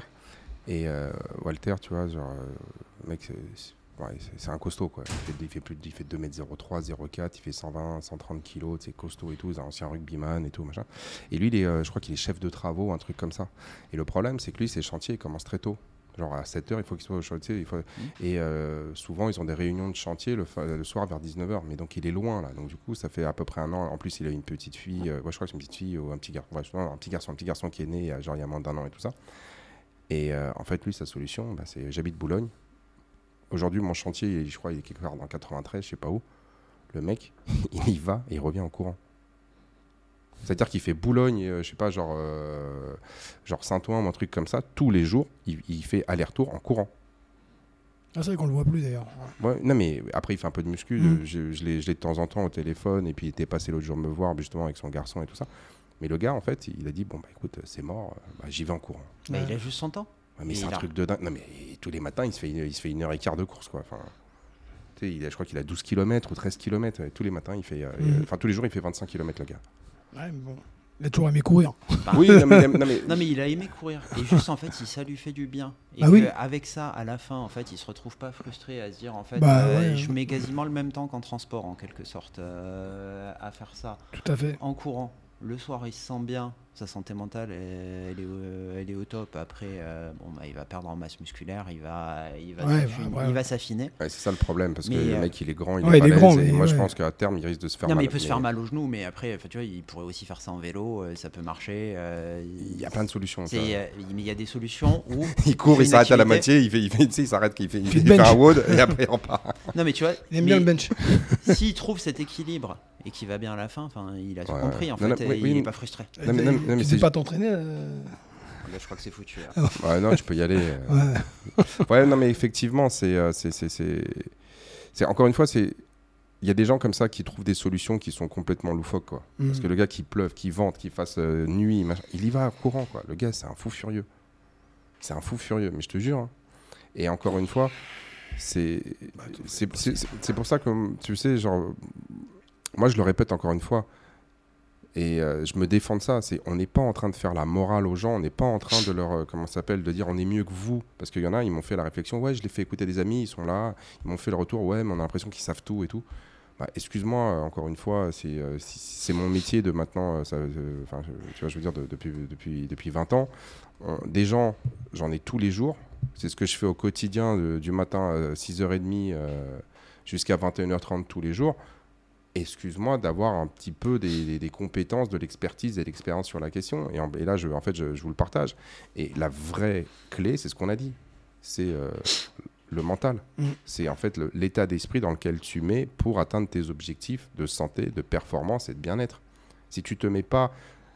Et euh, Walter, tu vois, genre, euh, mec, c'est- ouais, un costaud quoi. Il fait, il fait plus de il fait 2m03, 04, il fait 120, 130 kilos, c'est costaud et tout, c'est un ancien rugbyman et tout, machin. Et lui, il est, euh, je crois qu'il est chef de travaux, un truc comme ça. Et le problème, c'est que lui, ses chantiers, ils commencent très tôt. Genre à 7h, il faut qu'il soit au chantier. Il faut... Et euh, souvent, ils ont des réunions de chantier le, soir vers 19h. Mais donc, il est loin, là. Donc, du coup, ça fait à peu près un an. En plus, il a une petite fille. euh, ouais, je crois que c'est une petite fille ou un petit garçon. Ouais, un petit garçon, un petit garçon qui est né, euh, genre, il y a moins d'un an et tout ça. Et euh, en fait, lui, sa solution, bah, c'est j'habite Boulogne. Aujourd'hui, mon chantier, je crois, il est quelque part dans 93, je sais pas où. Le mec, il y va et il revient en courant. C'est-à-dire qu'il fait Boulogne, euh, je sais pas, genre, euh, genre Saint-Ouen ou un truc comme ça, tous les jours, il, il fait aller-retour en courant. Ah, c'est vrai qu'on le voit plus d'ailleurs. Ouais, non, mais après, il fait un peu de muscu. Mm. euh, Je, je l'ai je l'ai de temps en temps au téléphone. Et puis, il était passé l'autre jour me voir, justement, avec son garçon et tout ça. Mais le gars, en fait, il a dit Bon, bah écoute, c'est mort, euh, bah, j'y vais en courant. Mais Ouais. il a juste son temps. Ouais, mais c'est un a- truc de dingue. Non, mais tous les matins, il se fait une, il se fait une heure et quart de course, quoi. Enfin, tu sais, il a, je crois qu'il a 12 km ou 13 km. Tous les matins, il fait. euh, Mm. Enfin, tous les jours, il fait 25 km, le gars. Ouais, mais bon. Il a toujours aimé courir. oui, non, mais, non, mais- Non mais il a aimé courir et juste en fait ça lui fait du bien et Bah oui. avec ça à la fin en fait il se retrouve pas frustré à se dire en fait Bah euh, ouais. je mets quasiment le même temps qu'en transport en quelque sorte euh, à faire ça Tout à fait. en courant le soir il se sent bien sa santé mentale elle, elle est, au- elle est au top après euh, bon bah, il va perdre en masse musculaire il va il va Ouais, s'affiner- bah, ouais. il va s'affiner ouais, c'est ça le problème. Parce que Mais, le euh, mec, il est grand, il ouais, est il grand, et mais moi, je pense qu'à terme, il risque de se faire non mal. mais il peut se faire mal au genou mais après enfin, tu vois il pourrait aussi faire ça en vélo euh, ça peut marcher euh, Il y a plein de solutions. euh, mais il y a des solutions où Il court, il s'arrête à la moitié, il fait, il fait, sais, il s'arrête, il fait, il Il fait, il un. WOD et après il repart. non mais tu vois Il aime bien le bench. s'il trouve cet équilibre et qu'il va bien à la fin, enfin, il a tout Ouais, compris en. Non, fait, non, et oui, il n'est pas frustré. Non, mais- non, mais- tu pas t'entraîner euh, Là, je crois que c'est foutu. là. Ouais, non, tu peux y aller. euh. Ouais. Ouais, non, mais effectivement, c'est, euh, c'est, c'est, c'est, c'est- encore une fois, c'est, il y a des gens comme ça qui trouvent des solutions qui sont complètement loufoques, quoi. Parce Mm. que le gars qui pleuve, qui vente, qui fasse euh, nuit, machin, il y va en courant, quoi. Le gars, c'est un fou furieux. C'est un fou furieux, mais je te jure. hein. Et encore une fois, c'est, c'est, c'est, c'est- c'est pour ça que, tu sais, genre, moi, je le répète encore une fois. Et euh, je me défends de ça. C'est, on n'est pas en train de faire la morale aux gens. On n'est pas en train de leur, euh, comment s'appelle, de dire on est mieux que vous. Parce qu'il y en a, ils m'ont fait la réflexion. Ouais, je l'ai fait écouter des amis, ils sont là. Ils m'ont fait le retour. Ouais, mais on a l'impression qu'ils savent tout et tout. Bah, excuse-moi, euh, encore une fois, c'est, euh, c'est mon métier de maintenant. ça, tu vois, je veux dire, de- depuis, depuis, depuis 20 ans. Des gens, j'en ai tous les jours. C'est ce que je fais au quotidien du matin à 6h30 euh, jusqu'à 21h30 tous les jours excuse-moi, d'avoir un petit peu des, des- des compétences, de l'expertise et de l'expérience sur la question. Et, en- et là, je, en fait, je, je vous le partage. Et la vraie clé, c'est ce qu'on a dit. C'est euh, le mental. Mm. C'est en fait l'état d'esprit dans lequel tu mets pour atteindre tes objectifs de santé, de performance et de bien-être. Si tu te mets pas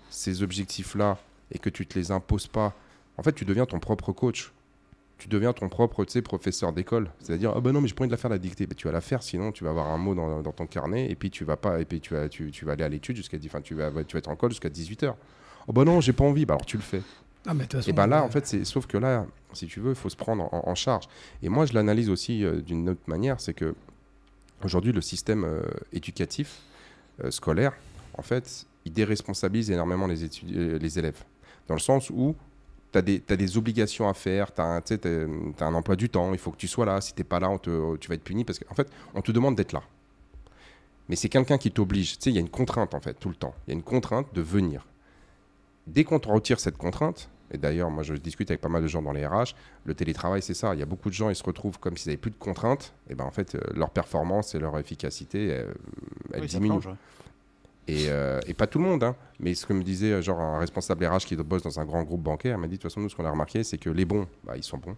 ces objectifs-là et que tu te les imposes pas, en fait, tu deviens ton propre coach. Tu deviens ton propre professeur d'école. C'est-à-dire, ah ben non, mais je envie de la faire la dictée. Ben, tu vas la faire, sinon tu vas avoir un mot dans, dans ton carnet et puis tu vas pas, et puis tu vas, tu, tu vas aller à l'étude jusqu'à, enfin, tu vas, tu vas être en colle jusqu'à 18h. Oh ben non, j'ai pas envie. Ben alors tu le fais. Ah, mais façon, Et ben là, euh, en fait, c'est sauf que là, si tu veux, il faut se prendre en, en charge. Et moi, je l'analyse aussi euh, d'une autre manière, c'est que aujourd'hui, le système euh, éducatif euh, scolaire, en fait, il déresponsabilise énormément les élèves, dans le sens où tu as, des obligations à faire, tu as, un emploi du temps, il faut que tu sois là. Si tu n'es pas là, on te- tu vas être puni parce qu'en fait, on te demande d'être là. Mais c'est quelqu'un qui t'oblige. Tu sais, il y a une contrainte, en fait, tout le temps. Il y a une contrainte de venir. Dès qu'on te retire cette contrainte, et d'ailleurs, moi, je discute avec pas mal de gens dans les RH. Le télétravail, c'est ça. Il y a beaucoup de gens, ils se retrouvent comme s'ils n'avaient plus de contraintes. Et ben, en fait, euh, leur performance et leur efficacité, euh, elle Oui, ça diminue. plonge, ouais. Et, euh, et pas tout le monde, hein. mais ce que me disait euh, genre un responsable RH qui bosse dans un grand groupe bancaire, m'a dit de toute façon, nous, ce qu'on a remarqué, c'est que les bons, bah, ils sont bons.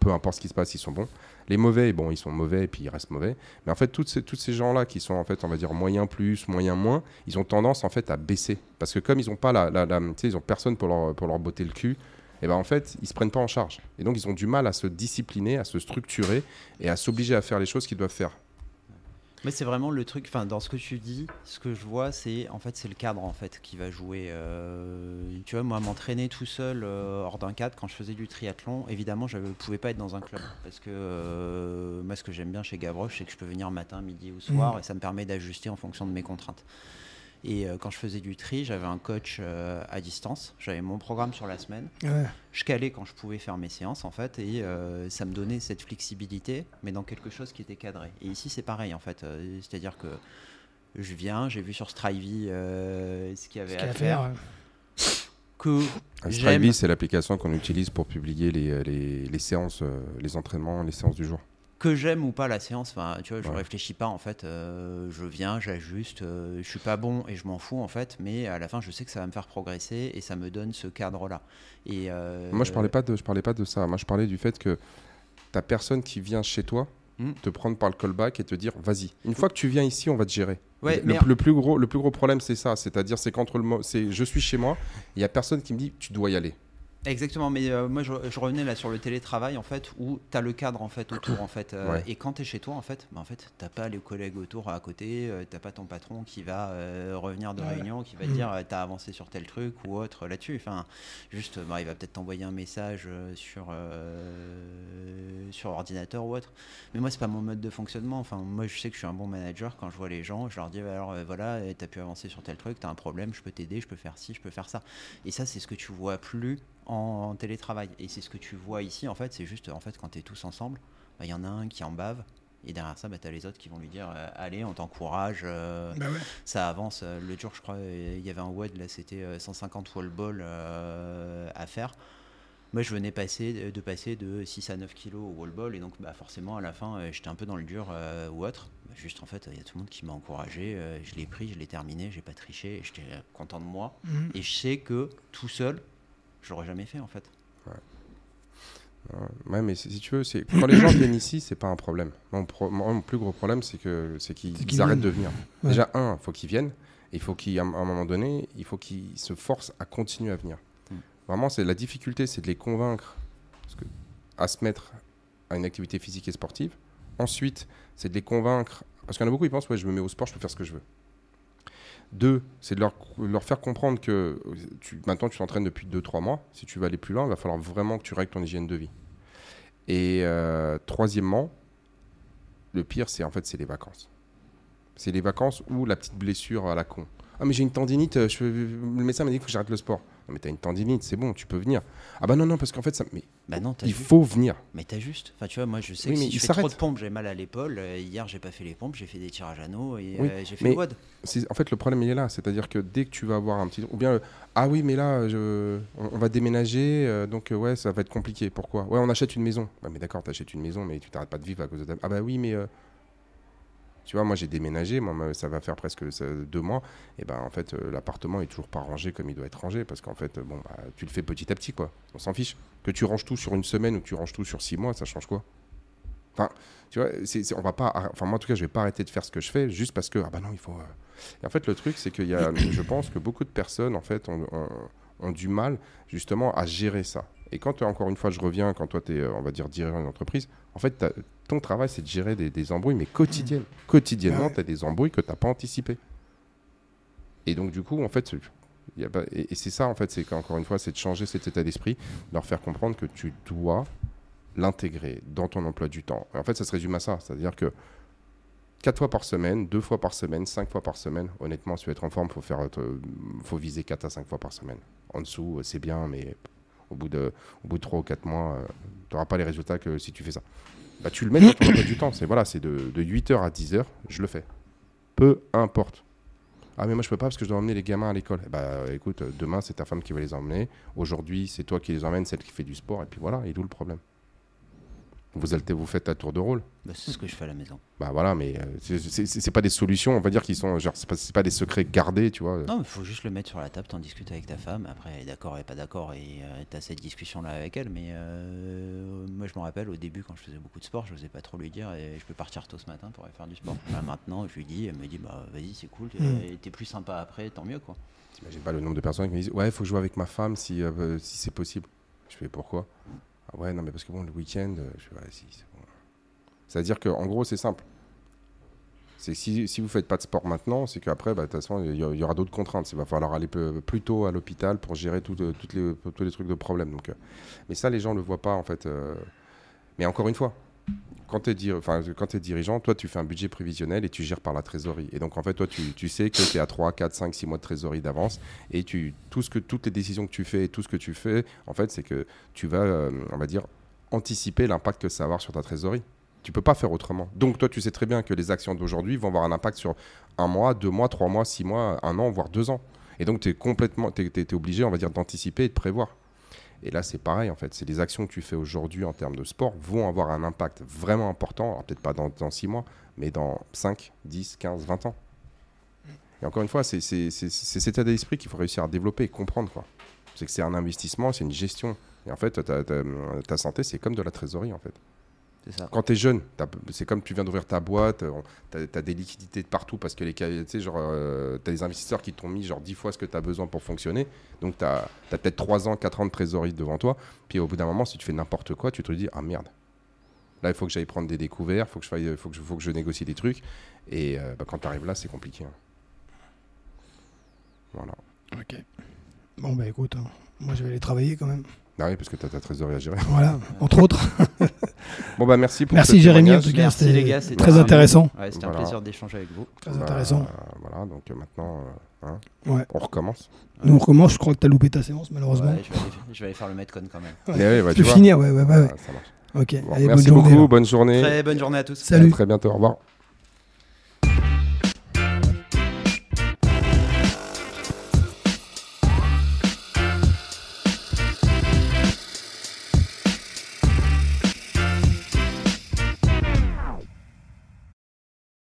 Peu importe ce qui se passe, ils sont bons. Les mauvais, bon, ils sont mauvais et puis ils restent mauvais. Mais en fait, toutes ces, tous ces gens-là qui sont, en fait, on va dire, moyen plus, moyen moins, ils ont tendance, en fait, à baisser. Parce que comme ils n'ont pas la, la, la- ils ont personne pour leur, pour leur botter le cul, et ben en fait, ils se prennent pas en charge. Et donc, ils ont du mal à se discipliner, à se structurer et à s'obliger à faire les choses qu'ils doivent faire. Mais c'est vraiment le truc, enfin dans ce que tu dis, ce que je vois, c'est en fait c'est le cadre en fait qui va jouer. euh, tu vois, moi m'entraîner tout seul euh, hors d'un cadre quand je faisais du triathlon, évidemment je ne pouvais pas être dans un club parce que euh, moi ce que j'aime bien chez Gavroche, c'est que je peux venir matin, midi ou soir Mhm. et ça me permet d'ajuster en fonction de mes contraintes. Et euh, quand je faisais du tri, j'avais un coach euh, à distance, j'avais mon programme sur la semaine, Ouais. je calais quand je pouvais faire mes séances en fait et euh, ça me donnait cette flexibilité mais dans quelque chose qui était cadré et ici c'est pareil en fait euh, c'est à dire que je viens j'ai vu sur Strivey euh, ce qu'il y avait Ce à faire que J'aime. Strivey, c'est l'application qu'on utilise pour publier les, les, les séances, les entraînements, les séances du jour. Que j'aime ou pas la séance enfin tu vois je Ouais. réfléchis pas en fait euh, je viens j'ajuste euh, je suis pas bon et je m'en fous en fait mais à la fin je sais que ça va me faire progresser et ça me donne ce cadre là et euh, Moi, je parlais pas de, je parlais pas de ça. Moi, je parlais du fait que t'as personne qui vient chez toi Hmm. te prendre par le callback et te dire vas-y. Une fois que tu viens ici, on va te gérer. Ouais, le, mais- le plus gros, le plus gros problème, c'est ça. C'est-à-dire, c'est qu'entre le, c'est je suis chez moi, il y a personne qui me dit tu dois y aller. Exactement, mais euh, moi je, je revenais là sur le télétravail en fait où tu as le cadre en fait autour en fait euh, Ouais. et quand tu es chez toi en fait, bah, en fait t'as pas les collègues autour à côté, euh, t'as pas ton patron qui va euh, revenir de Ouais. réunion qui va te dire euh, t'as avancé sur tel truc ou autre là-dessus. Enfin, juste bah, il va peut-être t'envoyer un message sur euh, sur ordinateur ou autre. Mais moi c'est pas mon mode de fonctionnement. Enfin moi je sais que je suis un bon manager quand je vois les gens, je leur dis bah, alors euh, voilà t'as pu avancer sur tel truc, t'as un problème, je peux t'aider, je peux faire ci, je peux faire ça. Et ça, c'est ce que tu vois plus en, télétravail. Et c'est ce que tu vois ici, en fait, c'est juste, en fait, quand tu es tous ensemble, bah, il y en a un qui en bave. Et derrière ça, bah, tu as les autres qui vont lui dire euh, Allez, on t'encourage, euh, Bah ouais. ça avance. Euh, Le jour, je crois, il y avait un WOD, là, c'était euh, 150 wall ball euh, à faire. Moi, je venais passer, de passer de 6 à 9 kilos au wall ball. Et donc, bah, forcément, à la fin, j'étais un peu dans le dur ou autre. Bah, juste, en fait, il y a tout le monde qui m'a encouragé. je l'ai pris, je l'ai terminé, j'ai pas triché. et J'étais content de moi. Mhm. Et je sais que tout seul, je l'aurais jamais fait en fait. Ouais, Ouais, mais si tu veux, c'est quand les gens viennent ici, c'est pas un problème. Mon, pro- moi, mon plus gros problème, c'est que c'est qu'ils arrêtent de venir. Ouais. Déjà, un, faut qu'ils viennent. Il faut qu'à un moment donné, il faut qu'ils se forcent à continuer à venir. Mm. Vraiment, c'est la difficulté, c'est de les convaincre parce que- à se mettre à une activité physique et sportive. Ensuite, c'est de les convaincre parce qu'il y en a beaucoup, ils pensent ouais, je me mets au sport, je peux faire ce que je veux. Deux, c'est de leur, faire comprendre que euh, maintenant tu t'entraînes depuis 2-3 mois. Si tu veux aller plus loin, il va falloir vraiment que tu règles ton hygiène de vie. Et euh, troisièmement, le pire, c'est en fait c'est les vacances. C'est les vacances ou la petite blessure à la con. Ah mais j'ai une tendinite, euh, je, le médecin m'a dit qu'il faut que j'arrête le sport. Non mais t'as une tendinite, c'est bon, tu peux venir. Ah bah non non parce qu'en fait ça, mais Bah non, il faut venir. Mais t'as juste. Enfin, tu vois, moi je sais Oui, que si je fais trop de pompes, j'ai mal à l'épaule. Euh, hier, j'ai pas fait les pompes, j'ai fait des tirages anneaux et Oui, euh, j'ai fait le WOD. En fait, le problème, il est là. C'est-à-dire que dès que tu vas avoir un petit. Ou bien, ah oui, mais là, je... on, on va déménager, euh, donc ouais, ça va être compliqué. Pourquoi? Ouais, on achète une maison. Ouais, mais d'accord, t'achètes une maison, mais tu t'arrêtes pas de vivre à cause de ta. Ah bah oui, mais. Euh, Tu vois, moi, j'ai déménagé, moi, ça va faire presque ça, deux mois. Et ben, en fait, euh, l'appartement est toujours pas rangé comme il doit être rangé, parce qu'en fait, euh, bon, bah, tu le fais petit à petit, quoi. On s'en fiche. Que tu ranges tout sur une semaine ou que tu ranges tout sur six mois, ça change quoi? Enfin, tu vois, c'est, c'est- on va pas. Enfin, moi, en tout cas, je vais pas arrêter de faire ce que je fais juste parce que, ah bah non, il faut. euh, et en fait, le truc, c'est qu'il y a, je pense que beaucoup de personnes, en fait, ont- ont du mal justement à gérer ça. Et quand, euh, encore une fois, je reviens, quand toi, tu es, on va dire, dirigeant d'une entreprise, en fait, ton travail, c'est de gérer des, des embrouilles, mais quotidiennes. Quotidiennement, Ouais. tu as des embrouilles que tu n'as pas anticipées. Et donc, du coup, en fait, y a pas- et, et c'est ça, en fait, c'est qu'encore une fois, c'est de changer cet état d'esprit, de leur faire comprendre que tu dois l'intégrer dans ton emploi du temps. Et en fait, ça se résume à ça. C'est-à-dire que quatre fois par semaine, deux fois par semaine, cinq fois par semaine, honnêtement, si tu veux être en forme, il faut, faire, euh, faut viser 4 à 5 fois par semaine. En dessous, euh, c'est bien, mais au bout de, au bout de 3 ou 4 mois, tu n'auras pas les résultats que si tu fais ça. Bah, tu le mets dans ton du temps. C'est voilà, c'est de, de 8h à 10h, je le fais. Peu importe. Ah mais moi je peux pas parce que je dois emmener les gamins à l'école. Eh Bah écoute, euh, demain c'est ta femme qui va les emmener. Aujourd'hui c'est toi qui les emmènes, celle qui fait du sport. Et puis voilà, et d'où le problème? Vous, allez, vous faites ta tour de rôle. Bah, c'est ce que je fais à la maison. Bah voilà, mais euh, c'est- pas des solutions, on va dire qu'ils sont, genre, c'est pas, pas des secrets gardés, tu vois. Non, il faut juste le mettre sur la table, t'en discutes avec ta femme. Après, elle est d'accord, elle est pas d'accord, et tu as cette discussion-là avec elle. Mais euh, moi, je me rappelle au début, quand je faisais beaucoup de sport, je n'osais pas trop lui dire et je peux partir tôt ce matin pour aller faire du sport. Là, maintenant, je lui dis, elle me dit, bah vas-y, c'est cool, Mm. t'es plus sympa après, tant mieux quoi. T'imagines pas le nombre de personnes qui me disent Ouais, il faut jouer avec ma femme si, euh, si c'est possible. Je fais pourquoi? Ouais, non, mais parce que bon, le week-end, euh, je fais ouais, si, c'est bon. C'est-à-dire qu'en gros, c'est simple. C'est si, si vous faites pas de sport maintenant, c'est qu'après, bah, de toute façon, il y, aura d'autres contraintes. Il va falloir aller plus tôt à l'hôpital pour gérer tout, euh, toutes les, tous les trucs de problème. Donc, euh, mais ça, les gens ne le voient pas, en fait. Mais encore une fois, quand tu es, es dirigeant, toi, tu fais un budget prévisionnel et tu gères par la trésorerie. Et donc, en fait, toi, tu, tu sais que tu es à 3, 4, 5, 6 mois de trésorerie d'avance. Et tu, tout ce que, toutes les décisions que tu fais et tout ce que tu fais, en fait, c'est que tu vas, euh, on va dire, anticiper l'impact que ça va avoir sur ta trésorerie. Tu peux pas faire autrement. Donc, toi, tu sais très bien que les actions d'aujourd'hui vont avoir un impact sur un mois, deux mois, trois mois, six mois, un an, voire deux ans. Et donc, tu es complètement, es, obligé, on va dire, d'anticiper et de prévoir. Et là, c'est pareil, en fait. C'est les actions que tu fais aujourd'hui en termes de sport vont avoir un impact vraiment important. Alors, peut-être pas dans, dans 6 mois, mais dans 5, 10, 15, 20 ans. Et encore une fois, c'est cet état d'esprit qu'il faut réussir à développer et comprendre. C'est que c'est un investissement, c'est une gestion. Et en fait, ta santé, c'est comme de la trésorerie, en fait. C'est ça. Quand tu es jeune, c'est comme tu viens d'ouvrir ta boîte, tu as, des liquidités de partout parce que les tu sais, genre, euh, t'as des investisseurs qui t'ont mis genre 10 fois ce que tu as besoin pour fonctionner. Donc tu as, peut-être 3 ans, 4 ans de trésorerie devant toi. Puis au bout d'un moment, si tu fais n'importe quoi, tu te dis Ah merde, là il faut que j'aille prendre des découvertes, il faut, que je faille- faut, que je- faut que je négocie des trucs. Et euh, bah, quand tu arrives là, c'est compliqué. hein. Voilà. Ok. Bon, bah écoute, hein, moi je vais aller travailler quand même. Ah oui, parce que tu as ta trésorerie à gérer. Voilà, entre autres. Bon, bah merci pour Merci Jérémy, en tout cas, Merci, c'était les gars, c'était très intéressant. Ouais, c'était Voilà. un plaisir d'échanger avec vous. Très Bah, intéressant. voilà, donc euh, maintenant, euh, hein, Ouais. on recommence. Nous on recommence, je crois que tu as loupé ta séance malheureusement. Ouais, je, vais aller, je vais aller faire le Metcon quand même. Ouais. Mais ouais, bah, Tu tu peux finir, ouais, ouais, ouais. ouais. Ah, ça marche. Ok, Bon, allez, merci bonne journée. beaucoup, bonne journée. Très bonne journée à tous. Salut. À très bientôt, au revoir.